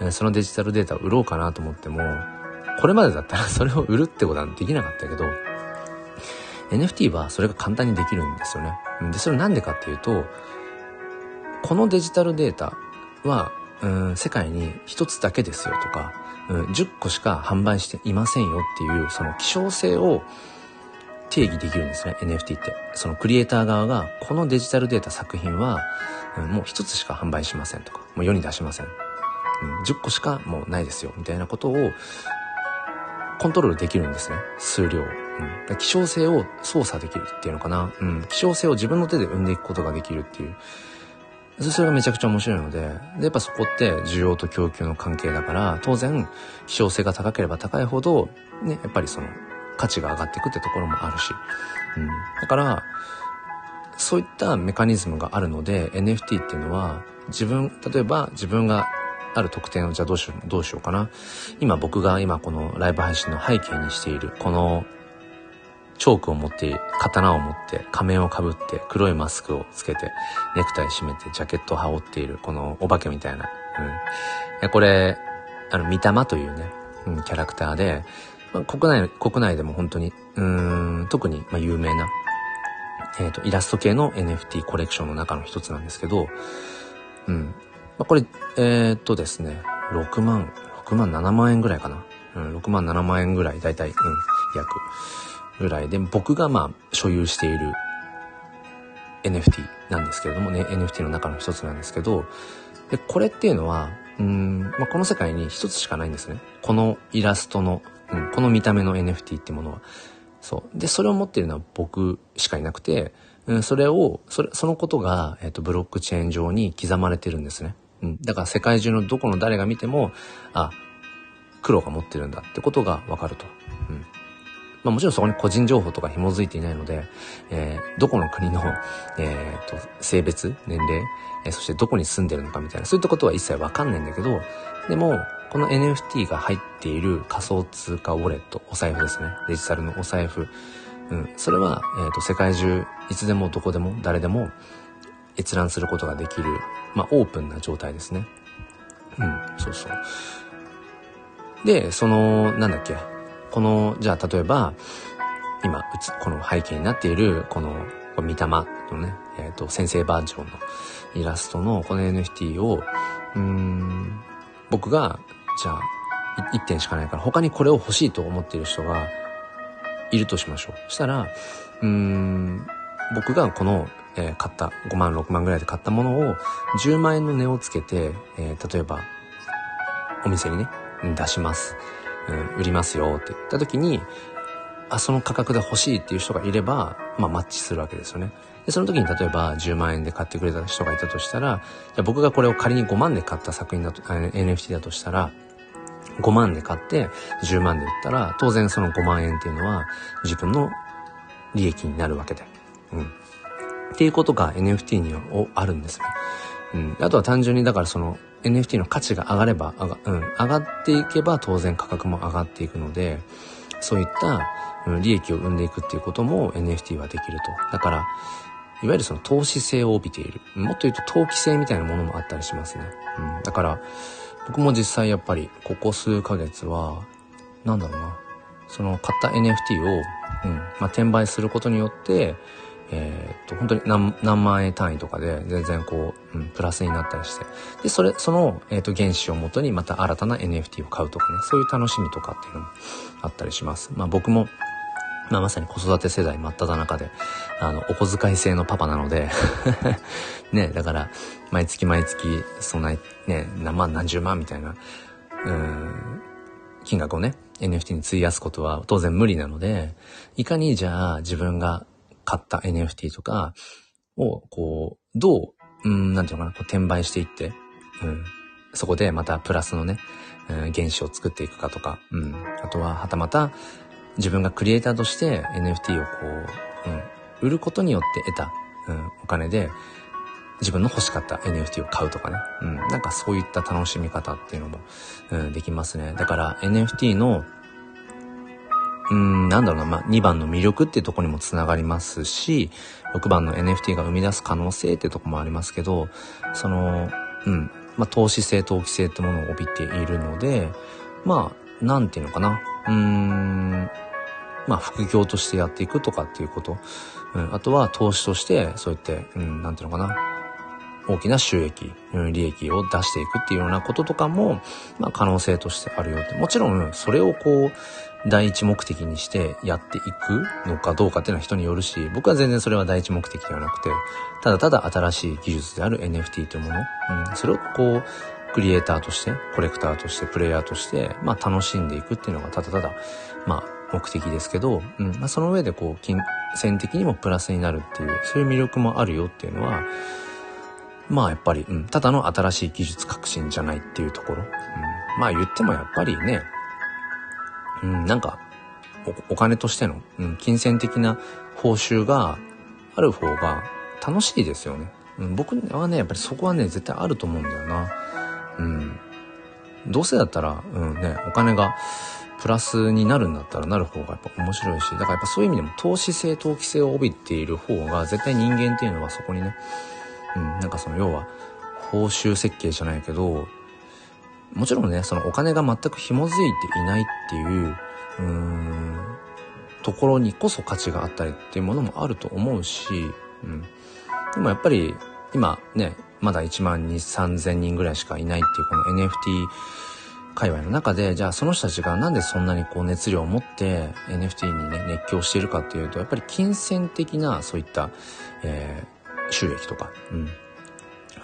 ら、そのデジタルデータを売ろうかなと思っても、これまでだったら それを売るってことはできなかったけど、NFT はそれが簡単にできるんですよね。で、それなんでかっていうと、このデジタルデータは、うん、世界に一つだけですよとか、うん、10個しか販売していませんよっていう、その希少性を定義できるんですね、NFT って。そのクリエイター側が、このデジタルデータ作品は、うん、もう一つしか販売しませんとか、もう世に出しません。うん、10個しかもうないですよ、みたいなことを、コントロールできるんですね、数量。うん、希少性を操作できるっていうのかな。うん、希少性を自分の手で生んでいくことができるっていう。それがめちゃくちゃ面白いので、で、やっぱそこって需要と供給の関係だから、当然、希少性が高ければ高いほど、ね、やっぱりその、価値が上がっていくってところもあるし。うん。だから、そういったメカニズムがあるので、NFT っていうのは、自分、例えば自分がある特典をじゃあどうしよう、どうしようかな。今僕が今このライブ配信の背景にしている、このチョークを持って、刀を持って、仮面をかぶって、黒いマスクをつけて、ネクタイ締めて、ジャケットを羽織っている、このお化けみたいな。うん。これ、あの、三玉というね、うん、キャラクターで、まあ、国内、国内でも本当に、うん、特に、まあ、有名な、えっ、ー、と、イラスト系の NFT コレクションの中の一つなんですけど、うん。まあ、これ、えっ、とですね、6万、6万7万円ぐらいかな。うん、6万7万円ぐらい、だいたい、うん、約、ぐらいで、僕がまあ、所有している NFT なんですけれどもね、NFT の中の一つなんですけど、で、これっていうのは、うん、まあ、この世界に一つしかないんですね。このイラストの、うん、この見た目の NFT ってものは。そう。で、それを持っているのは僕しかいなくて、うん、それを、それ、そのことが、えっ、と、ブロックチェーン上に刻まれてるんですね。うん。だから世界中のどこの誰が見ても、あ、黒が持ってるんだってことがわかると。まあもちろんそこに個人情報とか紐づいていないので、えー、どこの国の、えー、と、性別、年齢、えー、そしてどこに住んでるのかみたいな、そういったことは一切わかんないんだけど、でも、この NFT が入っている仮想通貨ウォレット、お財布ですね。デジタルのお財布。うん。それは、えっ、ー、と、世界中、いつでもどこでも誰でも閲覧することができる、まあ、オープンな状態ですね。うん、そうそう。で、その、なんだっけ、この、じゃあ例えば、今、この背景になっている、この、こ見たまのね、えっ、ー、と、先生バージョンのイラストのこの NFT を、うん、僕が、じゃあ、1点しかないから、他にこれを欲しいと思っている人がいるとしましょう。そしたら、うん、僕がこの、えー、買った、5万、6万ぐらいで買ったものを、10万円の値をつけて、えー、例えば、お店にね、出します。うん、売りますよって言った時に、あ、その価格で欲しいっていう人がいれば、まあマッチするわけですよね。で、その時に例えば10万円で買ってくれた人がいたとしたら、じゃ僕がこれを仮に5万で買った作品だと、NFT だとしたら、5万で買って10万で売ったら、当然その5万円っていうのは自分の利益になるわけで。うん。っていうことが NFT にはあるんですね。うん。あとは単純にだからその NFT の価値が上がれば、上が,、うん、上がっていけば当然価格も上がっていくので、そういった、利益を生んでいくっていうことも NFT はできると。だから、いわゆるその投資性を帯びている。もっと言うと投機性みたいなものもあったりしますね。うん、だから、僕も実際やっぱりここ数ヶ月は、なんだろうな。その買った NFT を、うん、まあ、転売することによって、えー、っと、本当に何何万円単位とかで全然こう、うん、プラスになったりして。で、それ、その、えー、っと、原資をもとにまた新たな NFT を買うとかね、そういう楽しみとかっていうのもあったりします。まあ僕も、まあまさに子育て世代真っ只中で、あの、お小遣い制のパパなので ね、だから、毎月毎月、そんな、ね、何万何十万みたいな、うん、金額をね、NFT に費やすことは当然無理なので、いかにじゃあ自分が買った NFT とかを、こう、どう、うん、なんていうのかな、こう転売していって、うん、そこでまたプラスのね、うん、原資を作っていくかとか、うん、あとは、はたまた、自分がクリエイターとして NFT をこう、うん、売ることによって得た、うん、お金で、自分の欲しかった NFT を買うとかね。うん。なんかそういった楽しみ方っていうのも、うん、できますね。だから NFT のうん、なんだろうな、まあ、2番の魅力っていうとこにもつながりますし、6番の NFT が生み出す可能性っていうとこもありますけど、その、うん、まあ、投資性、投機性ってものを帯びているので、まあ、なんていうのかな、うーん、まあ、副業としてやっていくとかっていうこと、うん、あとは投資として、そうやって、うん、なんていうのかな、大きな収益、利益を出していくっていうようなこととかも、まあ、可能性としてあるよって。もちろん、それをこう、第一目的にしてやっていくのかどうかっていうのは人によるし、僕は全然それは第一目的ではなくて、ただただ新しい技術である NFT というもの、うん、それをこう、クリエイターとして、コレクターとして、プレイヤーとして、まあ楽しんでいくっていうのがただただ、まあ目的ですけど、うん、まあその上でこう、金銭的にもプラスになるっていう、そういう魅力もあるよっていうのは、まあやっぱり、うん、ただの新しい技術革新じゃないっていうところ。うん、まあ言ってもやっぱりね、うん、なんかお、お金としての、うん、金銭的な報酬がある方が楽しいですよね。うん、僕はね、やっぱりそこはね、絶対あると思うんだよな。うん。どうせだったら、うんね、お金が、プラスになるんだったらなる方がやっぱ面白いし、だからやっぱそういう意味でも投資性、投機性を帯びている方が絶対人間っていうのはそこにね、うん、なんかその要は報酬設計じゃないけど、もちろんね、そのお金が全く紐づいていないっていう、うーん、ところにこそ価値があったりっていうものもあると思うし、うん。でもやっぱり今ね、まだ1万2、3000人ぐらいしかいないっていうこの NFT 界隈の中で、じゃあその人たちがなんでそんなにこう熱量を持って NFT にね、熱狂しているかっていうと、やっぱり金銭的なそういった、えー、収益とか、うん。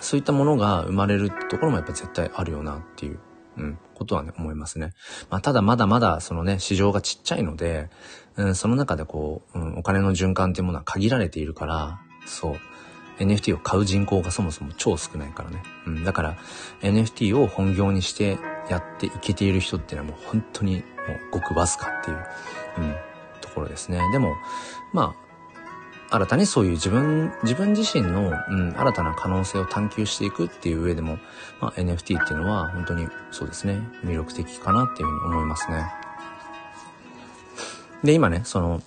そういったものが生まれるところもやっぱ絶対あるよなっていう、うん、ことはね、思いますね。まあ、ただまだまだそのね、市場がちっちゃいので、うん、その中でこう、うん、お金の循環っていうものは限られているから、そう。NFT を買う人口がそもそも超少ないからね。うん。だから NFT を本業にしてやっていけている人っていうのはもう本当にもうごくわずかっていう、うん、ところですね。でも、まあ、新たにそういう自分、自分自身の、うん、新たな可能性を探求していくっていう上でも、まあ、NFT っていうのは本当にそうですね、魅力的かなっていうふうに思いますね。で、今ね、その、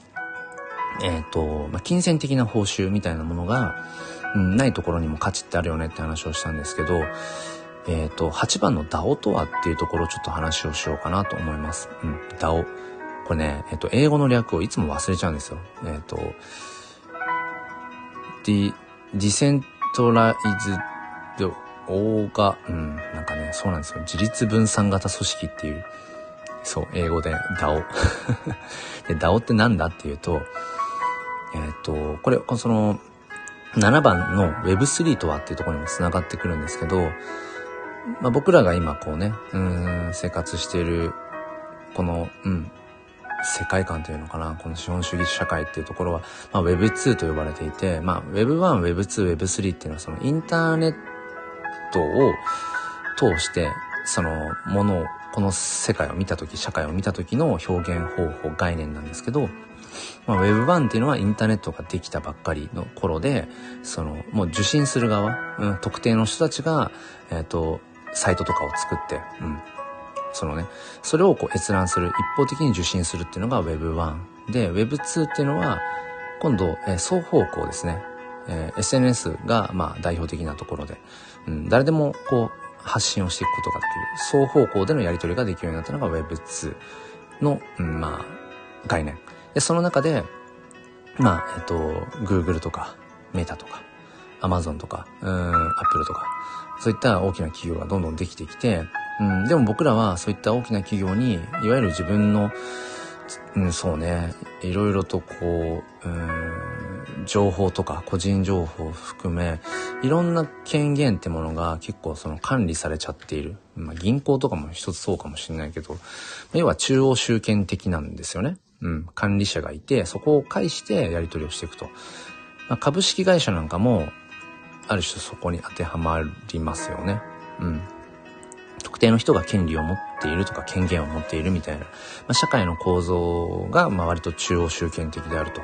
えっ、ー、と、まあ、金銭的な報酬みたいなものが、うん、ないところにも価値ってあるよねって話をしたんですけど、えっ、ー、と、8番の DAO とはっていうところをちょっと話をしようかなと思います。うん、DAO。これね、えっ、ー、と、英語の略をいつも忘れちゃうんですよ。えっ、と、ディ、 Decentralized、Orga、うん、なんかね、そうなんですよ。自立分散型組織っていう、そう、英語で DAO。で、DAO ってなんだっていうと、えっ、ー、と、これ、その、7番の Web3 とはっていうところにも繋がってくるんですけど、まあ、僕らが今こうね、うん、生活している、この、うん、世界観というのかな、この資本主義社会っていうところは、まあ、Web2 と呼ばれていて、まあ、Web1、Web2、Web3 っていうのはそのインターネットを通して、そのものを、この世界を見たとき、社会を見たときの表現方法、概念なんですけど、まあ、Web1 っていうのはインターネットができたばっかりの頃で、その、もう受信する側、うん、特定の人たちが、えっ、ー、と、サイトとかを作って、うん。そのね、それをこう閲覧する、一方的に受信するっていうのが Web1。で、Web2 っていうのは、今度、えー、双方向ですね。えー、SNS が、まあ、代表的なところで、うん、誰でも、こう、発信をしていくことができる。双方向でのやり取りができるようになったのが Web2 の、うん、まあ、概念。で、その中で、まあ、えっと、Google とか、メタとか、Amazon とか、うん、Apple とか、そういった大きな企業がどんどんできてきて、うん、でも僕らはそういった大きな企業に、いわゆる自分の、うん、そうね、いろいろとこう、うん、情報とか個人情報を含め、いろんな権限ってものが結構その管理されちゃっている。まあ銀行とかも一つそうかもしれないけど、要は中央集権的なんですよね。うん、管理者がいて、そこを介してやり取りをしていくと。まあ、株式会社なんかも、ある種そこに当てはまりますよね。うん。特定の人が権利を持っているとか権限を持っているみたいな、まあ、社会の構造が、まあ、割と中央集権的であると。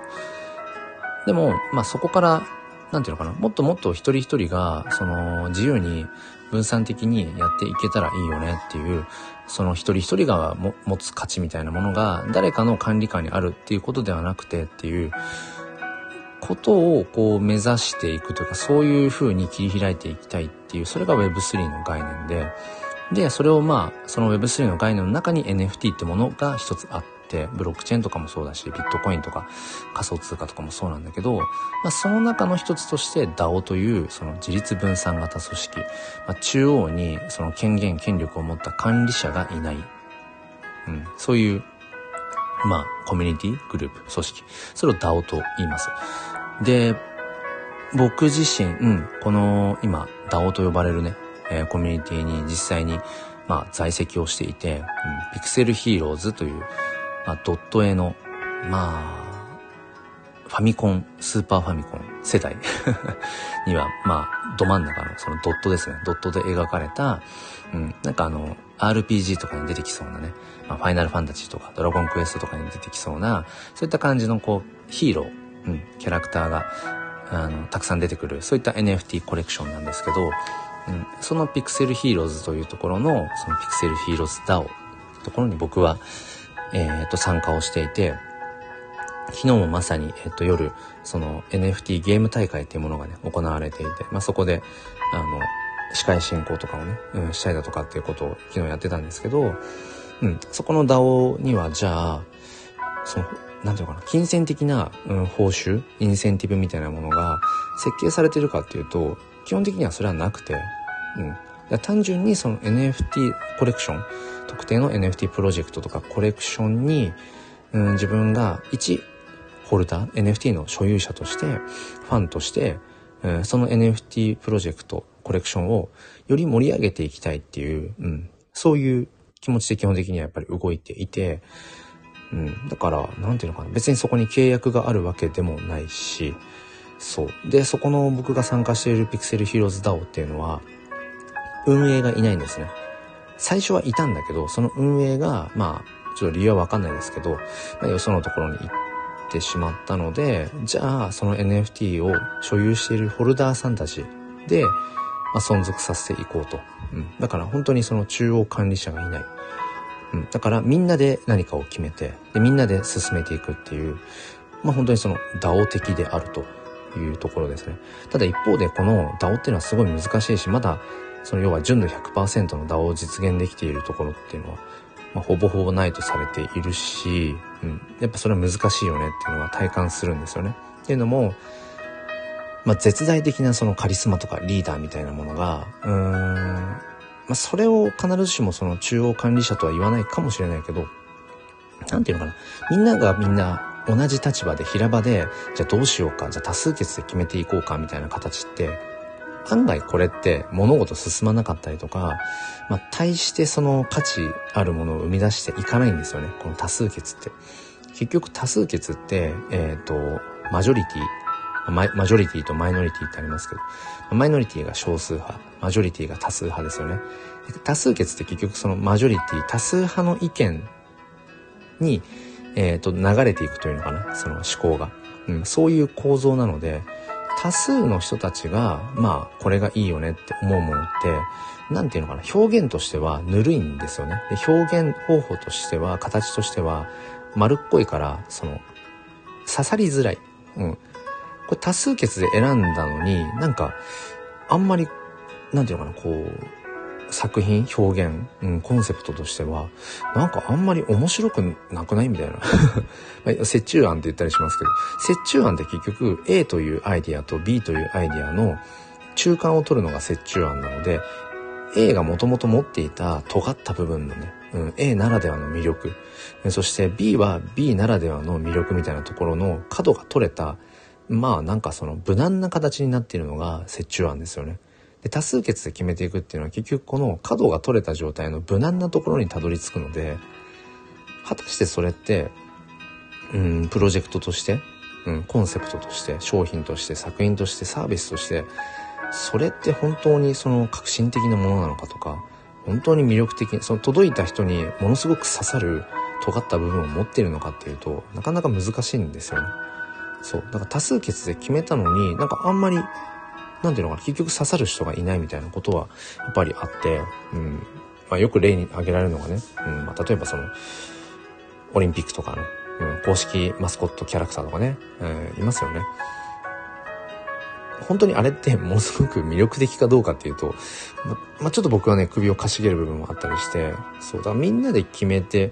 でも、まあ、そこから、なんていうのかな、もっともっと一人一人が、その、自由に分散的にやっていけたらいいよねっていう、その一人一人が持つ価値みたいなものが誰かの管理下にあるっていうことではなくてっていうことをこう目指していくというかそういう風に切り開いていきたいっていうそれが Web3 の概念ででそれをまあその Web3 の概念の中に NFT ってものが一つあって、ブロックチェーンとかもそうだし、ビットコインとか仮想通貨とかもそうなんだけど、まあ、その中の一つとして DAO というその自立分散型組織、まあ、中央にその権限、権力を持った管理者がいない、うん、そういう、まあ、コミュニティ、グループ、組織、それを DAO と言います。で、僕自身、うん、この今 DAO と呼ばれるね、えー、コミュニティに実際にまあ、在籍をしていて、うん、ピクセルヒーローズという、まあ、ドット絵の、まあ、ファミコン、スーパーファミコン世代 には、まあ、ど真ん中のそのドットですね。ドットで描かれた、うん、なんかあの、RPG とかに出てきそうなね、まあ、ファイナルファンタジーとか、ドラゴンクエストとかに出てきそうな、そういった感じのこう、ヒーロー、うん、キャラクターが、あの、たくさん出てくる、そういった NFT コレクションなんですけど、うん、そのピクセルヒーローズというところの、そのピクセルヒーローズ DAO ところに僕は、えっ、と、参加をしていて、昨日もまさに、えっ、と、夜、その NFT ゲーム大会っていうものがね、行われていて、まあ、そこで、あの、司会進行とかをね、うん、したりだとかっていうことを昨日やってたんですけど、うん、そこの DAO には、じゃあ、その、なんていうかな、金銭的な、うん、報酬、インセンティブみたいなものが設計されてるかっていうと、基本的にはそれはなくて、うん。単純にその NFT コレクション、特定の NFT プロジェクトとかコレクションに、うん、自分が一ホルダー、NFT の所有者として、ファンとして、うん、その NFT プロジェクト、コレクションをより盛り上げていきたいっていう、うん、そういう気持ちで基本的にはやっぱり動いていて、うん、だから、なんていうのかな、別にそこに契約があるわけでもないし、そう。で、そこの僕が参加しているピクセルヒーローズ DAO っていうのは、運営がいないんですね。最初はいたんだけど、その運営が、まあ、ちょっと理由はわかんないですけど、まあ、よそのところに行ってしまったので、じゃあ、その NFT を所有しているホルダーさんたちで、まあ、存続させていこうと。うん。だから本当にその中央管理者がいない。うん。だからみんなで何かを決めて、で、みんなで進めていくっていう、まあ本当にその DAO 的であるというところですね。ただ一方でこの DAO っていうのはすごい難しいし、まだその要は純度100%の DAO を実現できているところっていうのは、まあ、ほぼほぼないとされているし、うん。やっぱそれは難しいよねっていうのは体感するんですよね。っていうのも、まあ、絶大的なそのカリスマとかリーダーみたいなものが、うーん、まあ、それを必ずしもその中央管理者とは言わないかもしれないけど、なんていうのかな。みんながみんな同じ立場で平場で、じゃあどうしようか、じゃあ多数決で決めていこうかみたいな形って、案外これって物事進まなかったりとか、まあ、対してその価値あるものを生み出していかないんですよね。この多数決って。結局多数決って、えっ、ー、と、マジョリティ、ママジョリティとマイノリティってありますけど、マイノリティが少数派、マジョリティが多数派ですよね。多数決って結局そのマジョリティ、多数派の意見に、えっ、ー、と、流れていくというのかな、その思考が。うん、そういう構造なので、多数の人たちが、まあ、これがいいよねって思うものって、なんていうのかな、表現としてはぬるいんですよね。で表現方法としては、形としては、丸っこいから、その、刺さりづらい。うん。これ多数決で選んだのに、なんか、あんまり、なんていうのかな、こう、作品、表現、うん、コンセプトとしては、なんかあんまり面白くなくないみたいな。折衷案って言ったりしますけど、折衷案って結局 A というアイディアと B というアイディアの中間を取るのが折衷案なので、A がもともと持っていた尖った部分のね、うん、A ならではの魅力、そして B は B ならではの魅力みたいなところの角が取れた、まあなんかその無難な形になっているのが折衷案ですよね。で、多数決で決めていくっていうのは結局この角が取れた状態の無難なところにたどり着くので、果たしてそれって、うん、プロジェクトとして、うん、コンセプトとして、商品として、作品として、サービスとして、それって本当にその革新的なものなのかとか、本当に魅力的に、その届いた人にものすごく刺さる尖った部分を持っているのかっていうと、なかなか難しいんですよね。そう。だから多数決で決めたのに、なんかあんまりなんていうのかな、結局刺さる人がいないみたいなことは、やっぱりあって、うん。まあ、よく例に挙げられるのがね、うん、まあ、例えばその、オリンピックとかの、うん、公式マスコットキャラクターとかね、えー、いますよね。本当にあれってものすごく魅力的かどうかっていうと、ま、まあ、ちょっと僕はね、首をかしげる部分もあったりして、そうだ、みんなで決めて、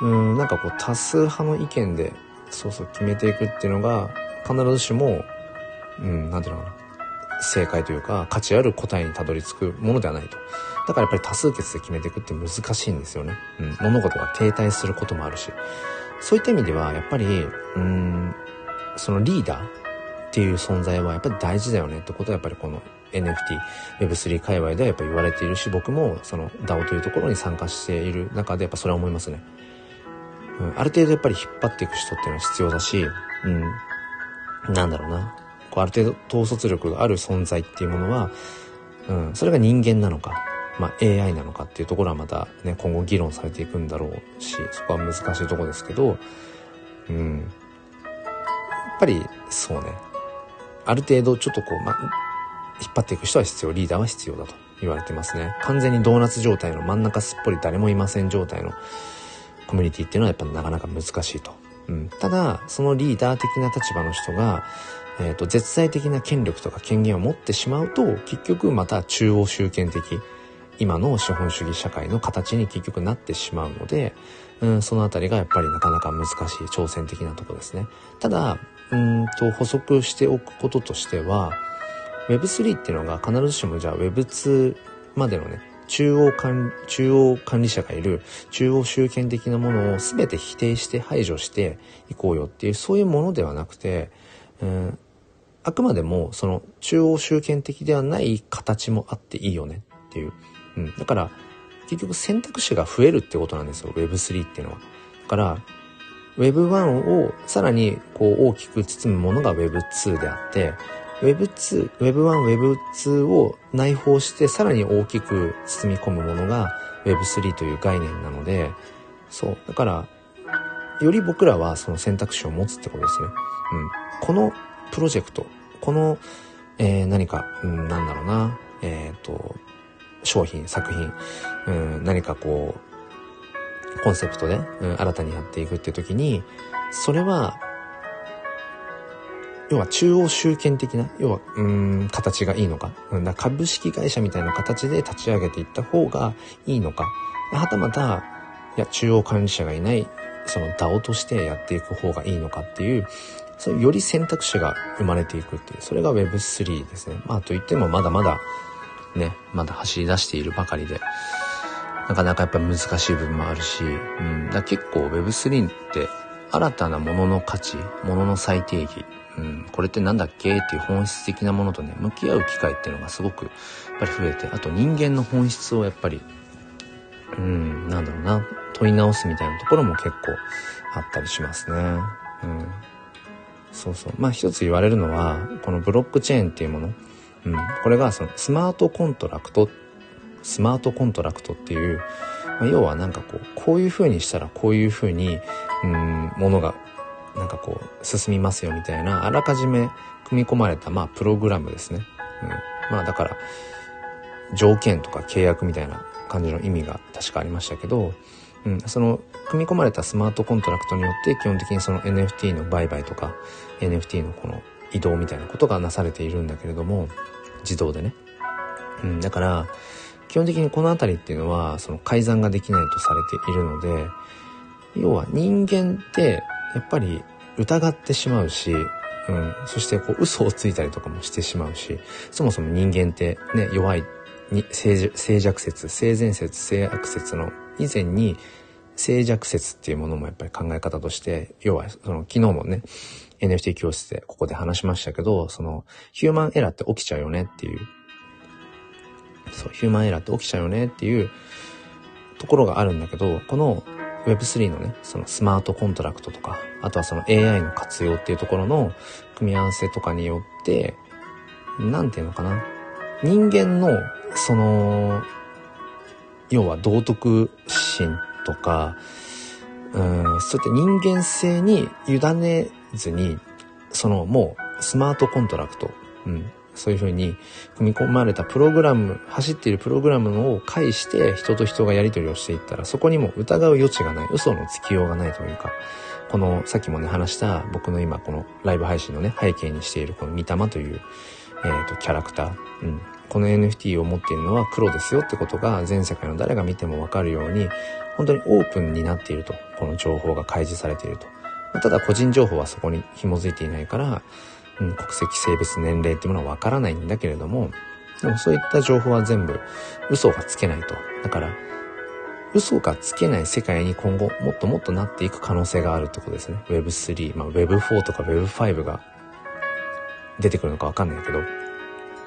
うん、なんかこう多数派の意見で、そうそう決めていくっていうのが、必ずしも、うん、なんていうのかな。正解というか価値ある答えにたどり着くものではないと。だからやっぱり多数決で決めていくって難しいんですよね。うん。物事が停滞することもあるし。そういった意味では、やっぱり、うん、そのリーダーっていう存在はやっぱり大事だよねってことはやっぱりこの NFT、Web3 界隈ではやっぱ言われているし、僕もその DAO というところに参加している中でやっぱそれは思いますね。うん、ある程度やっぱり引っ張っていく人っていうのは必要だし、うん、なんだろうな。こうある程度統率力がある存在っていうものは、うん、それが人間なのか、まあ、AI なのかっていうところはまたね、今後議論されていくんだろうし、そこは難しいとこですけど、うん。やっぱり、そうね。ある程度ちょっとこう、ま、引っ張っていく人は必要、リーダーは必要だと言われてますね。完全にドーナツ状態の真ん中すっぽり誰もいません状態の、コミュニティっていうのはやっぱなかなか難しいと。うん、ただ、そのリーダー的な立場の人が、えっ、ー、と、絶対的な権力とか権限を持ってしまうと、結局また中央集権的、今の資本主義社会の形に結局なってしまうので、うん、そのあたりがやっぱりなかなか難しい挑戦的なとこですね。ただ、うんと補足しておくこととしては、Web3 っていうのが必ずしもじゃあ Web2 までのね、中央管中央管理者がいる中央集権的なものを全て否定して排除していこうよっていうそういうものではなくて、うん、あくまでもその中央集権的ではない形もあっていいよねっていう。うん、だから結局選択肢が増えるってことなんですよ Web3 っていうのは。だから Web1 をさらにこう大きく包むものが Web2 であって Web2、Web1、Web2 を内包してさらに大きく包み込むものが Web3 という概念なので、そう。だから、より僕らはその選択肢を持つってことですね。うん。このプロジェクト、この、えー、何か、うん、なんだろうな、えっ、ー、と、商品、作品、うん、何かこう、コンセプトで、うん、新たにやっていくっていう時に、それは要は中央集権的な、要は、うん、形がいいのか。うん、だ株式会社みたいな形で立ち上げていった方がいいのか。はたまた、いや、中央管理者がいない、その DAO としてやっていく方がいいのかっていう、そういうより選択肢が生まれていくっていう、それが Web3 ですね。まあといってもまだまだ、ね、まだ走り出しているばかりで、なかなかやっぱ難しい部分もあるし、うん、だ結構 Web3 って新たなものの価値、ものの最低義、ん、これってなんだっけ？っていう本質的なものとね、向き合う機会っていうのがすごく、やっぱり増えて、あと人間の本質をやっぱり、うん、なんだろうな、問い直すみたいなところも結構あったりしますね。うん。そうそう。まあ一つ言われるのは、このブロックチェーンっていうもの、うん、これがそのスマートコントラクト、スマートコントラクトっていう、まあ、要はなんかこう、こういう風にしたらこういう風に、うん、ものがなんかこう、進みますよみたいな、あらかじめ組み込まれた、まあ、プログラムですね。うん。まあ、だから、条件とか契約みたいな感じの意味が確かありましたけど、うん、その、組み込まれたスマートコントラクトによって、基本的にその NFT の売買とか、NFT のこの移動みたいなことがなされているんだけれども、自動でね。うん、だから、基本的にこの辺りっていうのは、その改ざんができないとされているので、要は人間ってやっぱり疑ってしまうし、うん、そしてこう嘘をついたりとかもしてしまうし、そもそも人間ってね、弱い、に静弱説、性善説、性悪説の以前に静弱説っていうものもやっぱり考え方として、要はその昨日もね、NFT 教室でここで話しましたけど、そのヒューマンエラーって起きちゃうよねっていう、そう、ヒューマンエラーって起きちゃうよねっていうところがあるんだけど、この Web3 のね、そのスマートコントラクトとか、あとはその AI の活用っていうところの組み合わせとかによって、なんていうのかな。人間の、その、要は道徳心とか、うん、そうやって人間性に委ねずに、そのもうスマートコントラクト、うん、そういうふうに組み込まれたプログラム、走っているプログラムを介して人と人がやり取りをしていったら、そこにも疑う余地がない、嘘のつきようがないというか、この、さっきもね、話した僕の今このライブ配信のね、背景にしているこの三玉という、えっ、ー、と、キャラクター。うん。この NFT を持っているのは黒ですよってことが全世界の誰が見てもわかるように、本当にオープンになっていると。この情報が開示されていると。ただ個人情報はそこに紐づいていないから、うん、国籍、性別、年齢っていうものはわからないんだけれども、でもそういった情報は全部嘘がつけないと。だから、嘘がつけない世界に今後もっともっとなっていく可能性があるってことですね。Web3、まあ Web4 とか Web5 が出てくるのかわかんないけど、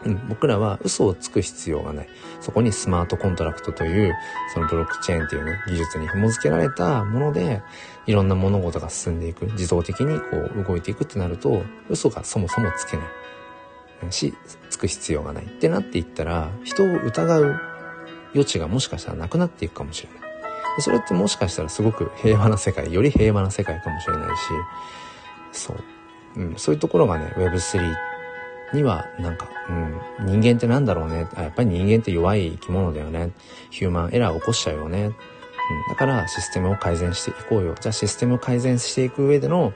うん、僕らは嘘をつく必要がない。そこにスマートコントラクトという、そのブロックチェーンっていうね、技術に紐付けられたもので、いろんな物事が進んでいく、自動的にこう動いていくってなると、嘘がそもそもつけない。し、つく必要がないってなっていったら、人を疑う余地がもしかしたらなくなっていくかもしれない。それってもしかしたらすごく平和な世界、より平和な世界かもしれないし、そう。うん、そういうところがね、Web3 っには、なんか、うん、人間ってなんだろうね。あやっぱり人間って弱い生き物だよね。ヒューマンエラー起こしちゃうよね。だからシステムを改善していこうよ。じゃあシステムを改善していく上での、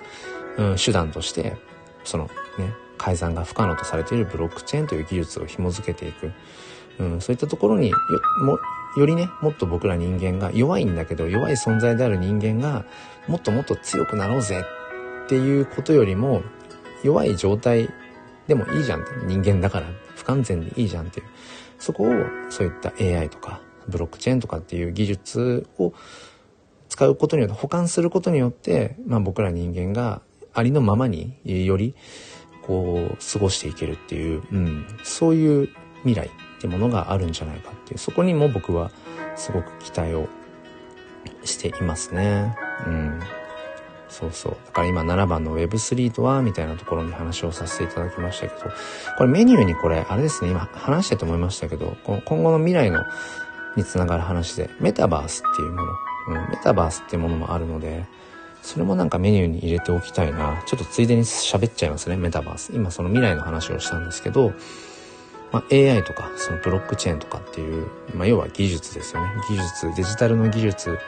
うん、手段として、そのね、改ざんが不可能とされているブロックチェーンという技術を紐づけていく。うん、そういったところによ、も、よりね、もっと僕ら人間が弱いんだけど、弱い存在である人間が、もっともっと強くなろうぜっていうことよりも、弱い状態でもいいじゃんって。人間だから不完全でいいじゃんっていう。そこを、そういった AI とか、ブロックチェーンとかっていう技術を使うことによって、保管することによって、まあ僕ら人間がありのままにより、こう、過ごしていけるっていう、うん、そういう未来ってものがあるんじゃないかっていう、そこにも僕はすごく期待をしていますね。うん。そうそう。だから今7番の Web3 とはみたいなところに話をさせていただきましたけど、これメニューにこれ、あれですね、今話してと思いましたけど、今後の未来のにつながる話で、メタバースっていうもの、うん、メタバースっていうものもあるので、それもなんかメニューに入れておきたいな。ちょっとついでに喋っちゃいますね、メタバース。今その未来の話をしたんですけど、まあ、AI とか、そのブロックチェーンとかっていう、まあ、要は技術ですよね。技術、デジタルの技術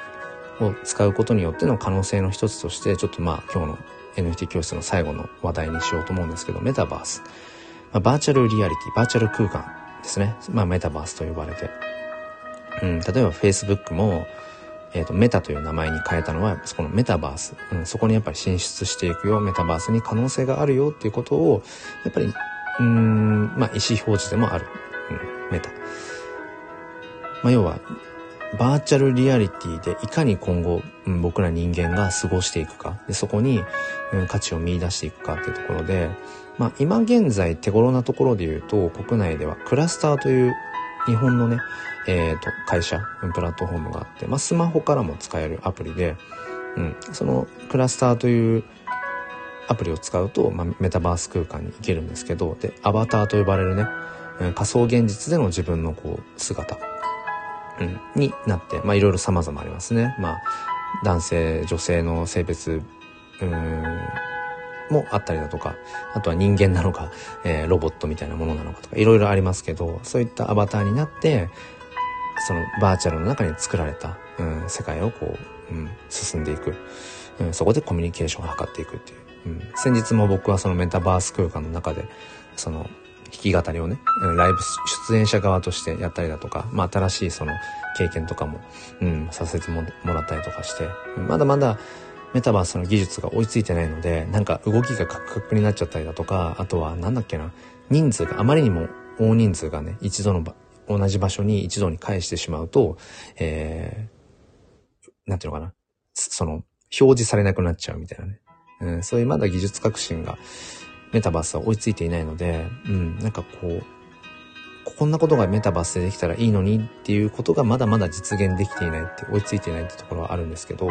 を使うことによっての可能性の一つとして、ちょっとまあ、今日の NFT 教室の最後の話題にしようと思うんですけど、メタバース。まあ、バーチャルリアリティ、バーチャル空間ですね。まあ、メタバースと呼ばれて。うん、例えば Facebook も、えっ、ー、と、メタという名前に変えたのは、そこのメタバース、うん、そこにやっぱり進出していくよ、メタバースに可能性があるよっていうことを、やっぱり、うん、まあ、意思表示でもある、うん、メタ。まあ、要は、バーチャルリアリティでいかに今後、うん、僕ら人間が過ごしていくか、でそこに、うん、価値を見出していくかっていうところで、まあ、今現在手頃なところで言うと、国内ではクラスターという日本のね、えっ、ー、と、会社、プラットフォームがあって、まあ、スマホからも使えるアプリで、うん、そのクラスターというアプリを使うと、まあ、メタバース空間に行けるんですけど、で、アバターと呼ばれるね、仮想現実での自分のこう、姿、うん、になって、まあ、いろいろ様々ありますね。まあ、男性、女性の性別、うん、もあったりだとか、あとは人間なのか、えー、ロボットみたいなものなのかとか、いろいろありますけど、そういったアバターになって、そのバーチャルの中に作られた、うん、世界をこう、うん、進んでいく、うん。そこでコミュニケーションを図っていくっていう。うん、先日も僕はそのメタバース空間の中で、その、き語りをね、ライブ出演者側としてやったりだとか、まあ新しいその経験とかも、うん、させてもらったりとかして、まだまだメタバースの技術が追いついてないので、なんか動きがカクカクになっちゃったりだとか、あとはなんだっけな、人数があまりにも大人数がね、一度の同じ場所に一度に返してしまうと、えー、なんていうのかな、その、表示されなくなっちゃうみたいなね。うん、そういうまだ技術革新が、メタバースは追いついていないので、うん、なんかこう、こんなことがメタバースでできたらいいのにっていうことがまだまだ実現できていないって、追いついていないってところはあるんですけど、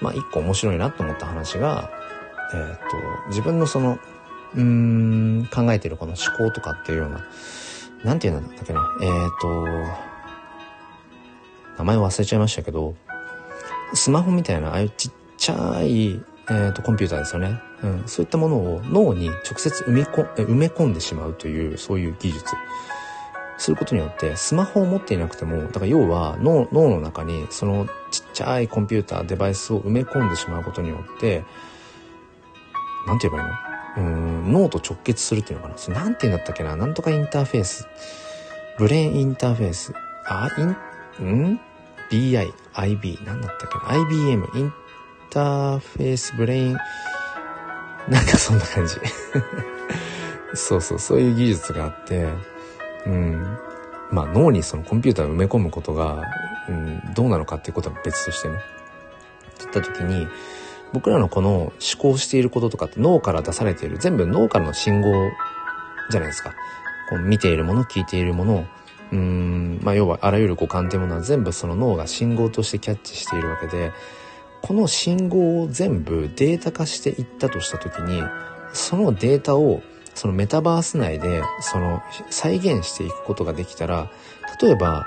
まあ一個面白いなと思った話が、えっ、ー、と、自分のその、うーん、考えてるこの思考とかっていうような、なんていうんだっけな、えっ、ー、と、名前忘れちゃいましたけど、スマホみたいな、ああいうちっちゃい、えーと、コンピューターですよね、うん。そういったものを脳に直接埋め埋め込んでしまうという、そういう技術。することによって、スマホを持っていなくても、だから要は脳脳の中にそのちっちゃいコンピューター、デバイスを埋め込んでしまうことによって、なんて言えばいいの？うん脳と直結するっていうのかな？それなんて言うんだったっけな？なんとかインターフェース。ブレインインターフェース。あ、イン、ん ?BI、IB、なんだったっけな ?IBM、インターフェースブレイン、なんかそんな感じ。そうそう、そういう技術があって、うん。まあ脳にそのコンピューターを埋め込むことが、うん、どうなのかっていうことは別としてね。って言った時に、僕らのこの思考していることとかって脳から出されている、全部脳からの信号じゃないですか。こう見ているもの、聞いているもの、うん、まあ要はあらゆる五感っていうものは全部その脳が信号としてキャッチしているわけで、この信号を全部データ化していったとした時に、そのデータをそのメタバース内で、その再現していくことができたら、例えば、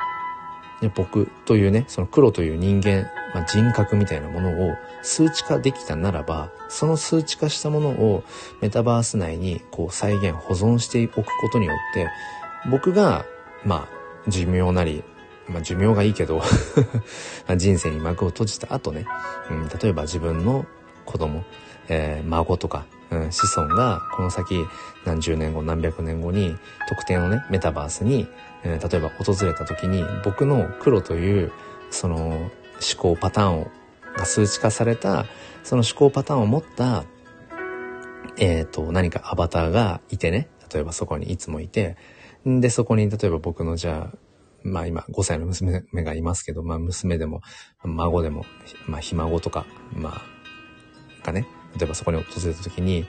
僕というね、その黒という人間、まあ、人格みたいなものを数値化できたならば、その数値化したものをメタバース内にこう再現、保存しておくことによって、僕が、まあ、寿命なり、まあ、寿命がいいけど 人生に幕を閉じた後ね、うん、例えば自分の子供、えー、孫とか、うん、子孫がこの先何十年後何百年後に特定のねメタバースに、えー、例えば訪れた時に僕の黒というその思考パターンをが数値化されたその思考パターンを持ったえっ、ー、と何かアバターがいてね。例えばそこにいつもいて。でそこに例えば僕のじゃあまあ今5歳の娘がいますけど、まあ娘でも、孫でも、まあひ孫とか、まあ、がね、例えばそこに訪れた時に、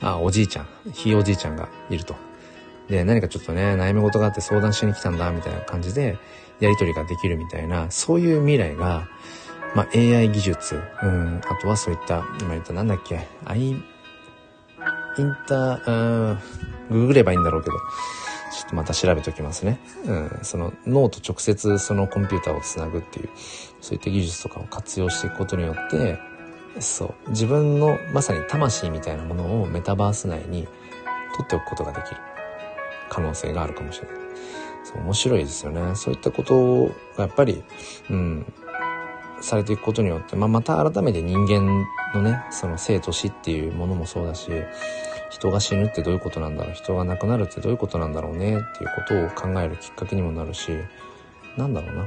あ、おじいちゃん、ひいおじいちゃんがいると。で、何かちょっとね、悩み事があって相談しに来たんだ、みたいな感じで、やりとりができるみたいな、そういう未来が、まあ AI 技術、うん、あとはそういった、今言ったなんだっけ、アイ、インター、うん、ググればいいんだろうけど、ちょっとまた調べておきますね。うん、その脳と直接そのコンピューターをつなぐっていう、そういった技術とかを活用していくことによって、そう、自分のまさに魂みたいなものをメタバース内に取っておくことができる可能性があるかもしれない。そう、面白いですよね。そういったことがやっぱり、うん、されていくことによって、まあ、また改めて人間のね、その生と死っていうものもそうだし、人が死ぬってどういうことなんだろう？人が亡くなるってどういうことなんだろうね？っていうことを考えるきっかけにもなるし、なんだろうな？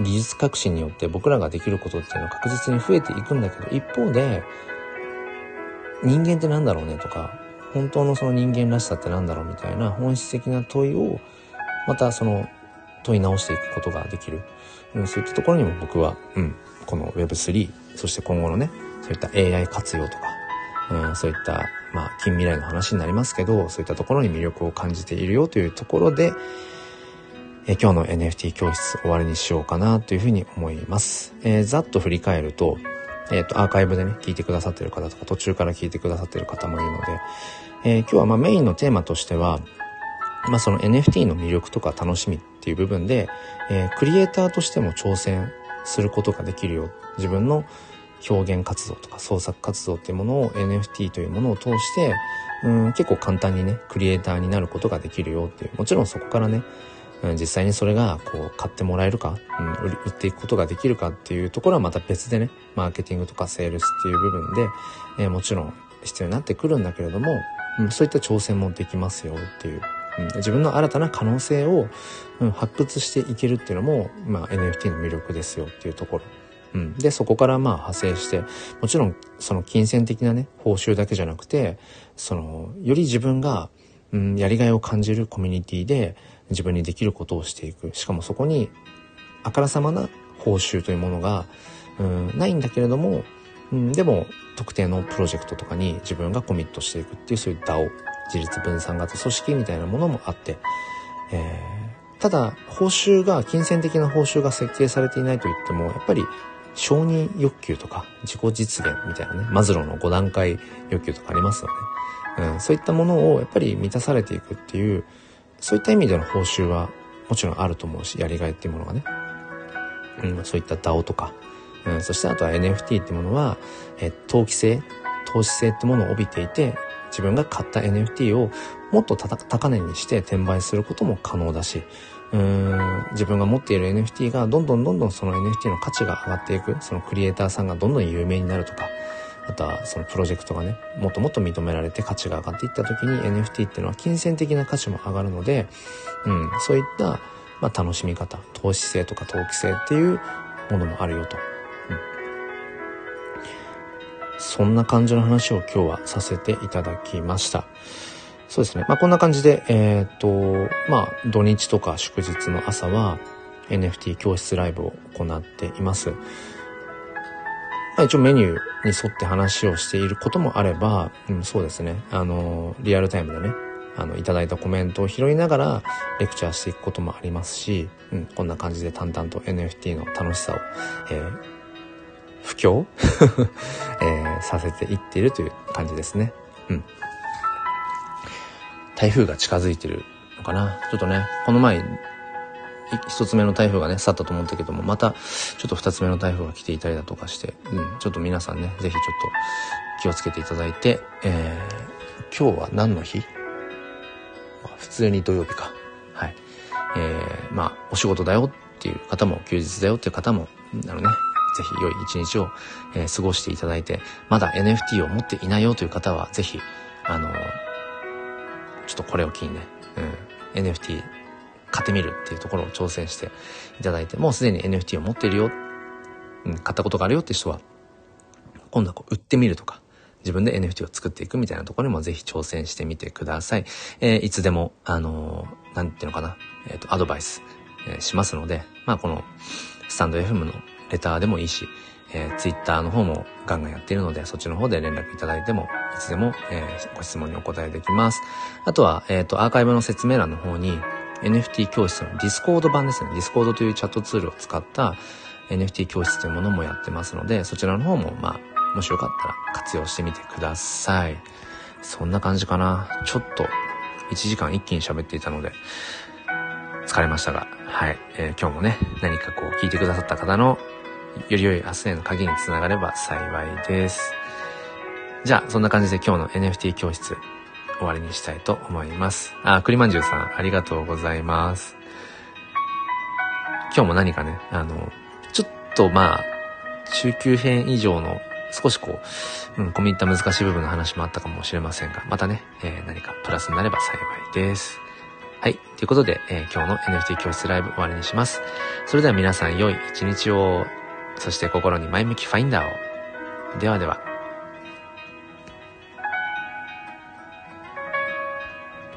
技術革新によって僕らができることっていうのは確実に増えていくんだけど、一方で、人間って何だろうね？とか、本当のその人間らしさって何だろう？みたいな本質的な問いを、またその問い直していくことができる。うん、そういったところにも僕は、うん、この Web3、そして今後のね、そういった AI 活用とか、うん、そういった、まあ、近未来の話になりますけど、そういったところに魅力を感じているよというところで、え今日の NFT 教室終わりにしようかなというふうに思います。えー、ざっと振り返ると、えっ、ー、と、アーカイブでね、聞いてくださってる方とか、途中から聞いてくださってる方もいるので、えー、今日はまあメインのテーマとしては、まあその NFT の魅力とか楽しみっていう部分で、えクリエイターとしても挑戦することができるよ。自分の表現活動とか創作活動っていうものを NFT というものを通して、うん、結構簡単にね、クリエイターになることができるよっていう。もちろんそこからね、うん、実際にそれがこう買ってもらえるか、うん、売っていくことができるかっていうところはまた別でね、マーケティングとかセールスっていう部分で、えー、もちろん必要になってくるんだけれども、うん、そういった挑戦もできますよっていう。うん、自分の新たな可能性を、うん、発掘していけるっていうのも、まあ、NFT の魅力ですよっていうところ。うん。で、そこからまあ派生して、もちろんその金銭的なね、報酬だけじゃなくて、その、より自分が、うん、やりがいを感じるコミュニティで自分にできることをしていく。しかもそこに、あからさまな報酬というものが、うん、ないんだけれども、うん、でも、特定のプロジェクトとかに自分がコミットしていくっていう、そういう DAO、自立分散型組織みたいなものもあって、えー、ただ、報酬が、金銭的な報酬が設計されていないと言っても、やっぱり承認欲求とか自己実現みたいなね、マズローの5段階欲求とかありますよね。うん、そういったものをやっぱり満たされていくっていう、そういった意味での報酬はもちろんあると思うし、やりがいっていうものがね。うん、そういった DAO とか、うん、そしてあとは NFT ってものは、え、投機性、投資性ってものを帯びていて、自分が買った NFT をもっと高値にして転売することも可能だし、うーん、自分が持っている NFT がどんどんどんどんその NFT の価値が上がっていく、そのクリエイターさんがどんどん有名になるとか、あとはそのプロジェクトがね、もっともっと認められて価値が上がっていった時に NFT っていうのは金銭的な価値も上がるので、うん、そういった、まあ、楽しみ方、投資性とか投機性っていうものもあるよと。うん、そんな感じの話を今日はさせていただきました。そうですね。まあ、こんな感じで、えー、っと、まあ、土日とか祝日の朝は NFT 教室ライブを行っています。まあ、一応メニューに沿って話をしていることもあれば、うん、そうですね。あの、リアルタイムでね、あの、いただいたコメントを拾いながらレクチャーしていくこともありますし、うん、こんな感じで淡々と NFT の楽しさを、えー、布教、えー、させていっているという感じですね。うん。台風が近づいてるのかな？ちょっとね、この前、一つ目の台風がね、去ったと思ったけども、また、ちょっと二つ目の台風が来ていたりだとかして、うん、ちょっと皆さんね、ぜひちょっと気をつけていただいて、えー、今日は何の日、普通に土曜日か。はい。えー、まあ、お仕事だよっていう方も、休日だよっていう方も、あのね、ぜひ良い一日を、えー、過ごしていただいて、まだ NFT を持っていないよという方は、ぜひ、あのー、ちょっとこれを機にね、うん、NFT 買ってみるっていうところを挑戦していただいて、もうすでに NFT を持っているよ、うん、買ったことがあるよって人は、今度はこう売ってみるとか、自分で NFT を作っていくみたいなところにもぜひ挑戦してみてください。えー、いつでも、あのー、なんていうのかな、えっ、ー、と、アドバイス、えしますので、まあこの、スタンド FM のレターでもいいし、えー、Twitter の方もガンガンやっているので、そっちの方で連絡いただいても、いつでも、えー、ご質問にお答えできます。あとは、えっ、ー、と、アーカイブの説明欄の方に、NFT 教室の Discord 版ですね。Discord というチャットツールを使った NFT 教室というものもやってますので、そちらの方も、まあ、もしよかったら活用してみてください。そんな感じかな。ちょっと1時間一気に喋っていたので、疲れましたが、はい、えー、今日もね、何かこう聞いてくださった方のより良い明日への鍵につながれば幸いです。じゃあ、そんな感じで今日の NFT 教室終わりにしたいと思います。あ、栗まんじゅうさん、ありがとうございます。今日も何かね、あの、ちょっとまあ、中級編以上の少しこう、うん、込み入った難しい部分の話もあったかもしれませんが、またね、えー、何かプラスになれば幸いです。はい。ということで、えー、今日の NFT 教室ライブ終わりにします。それでは皆さん良い一日を、そして心に前向きファインダーを。ではでは。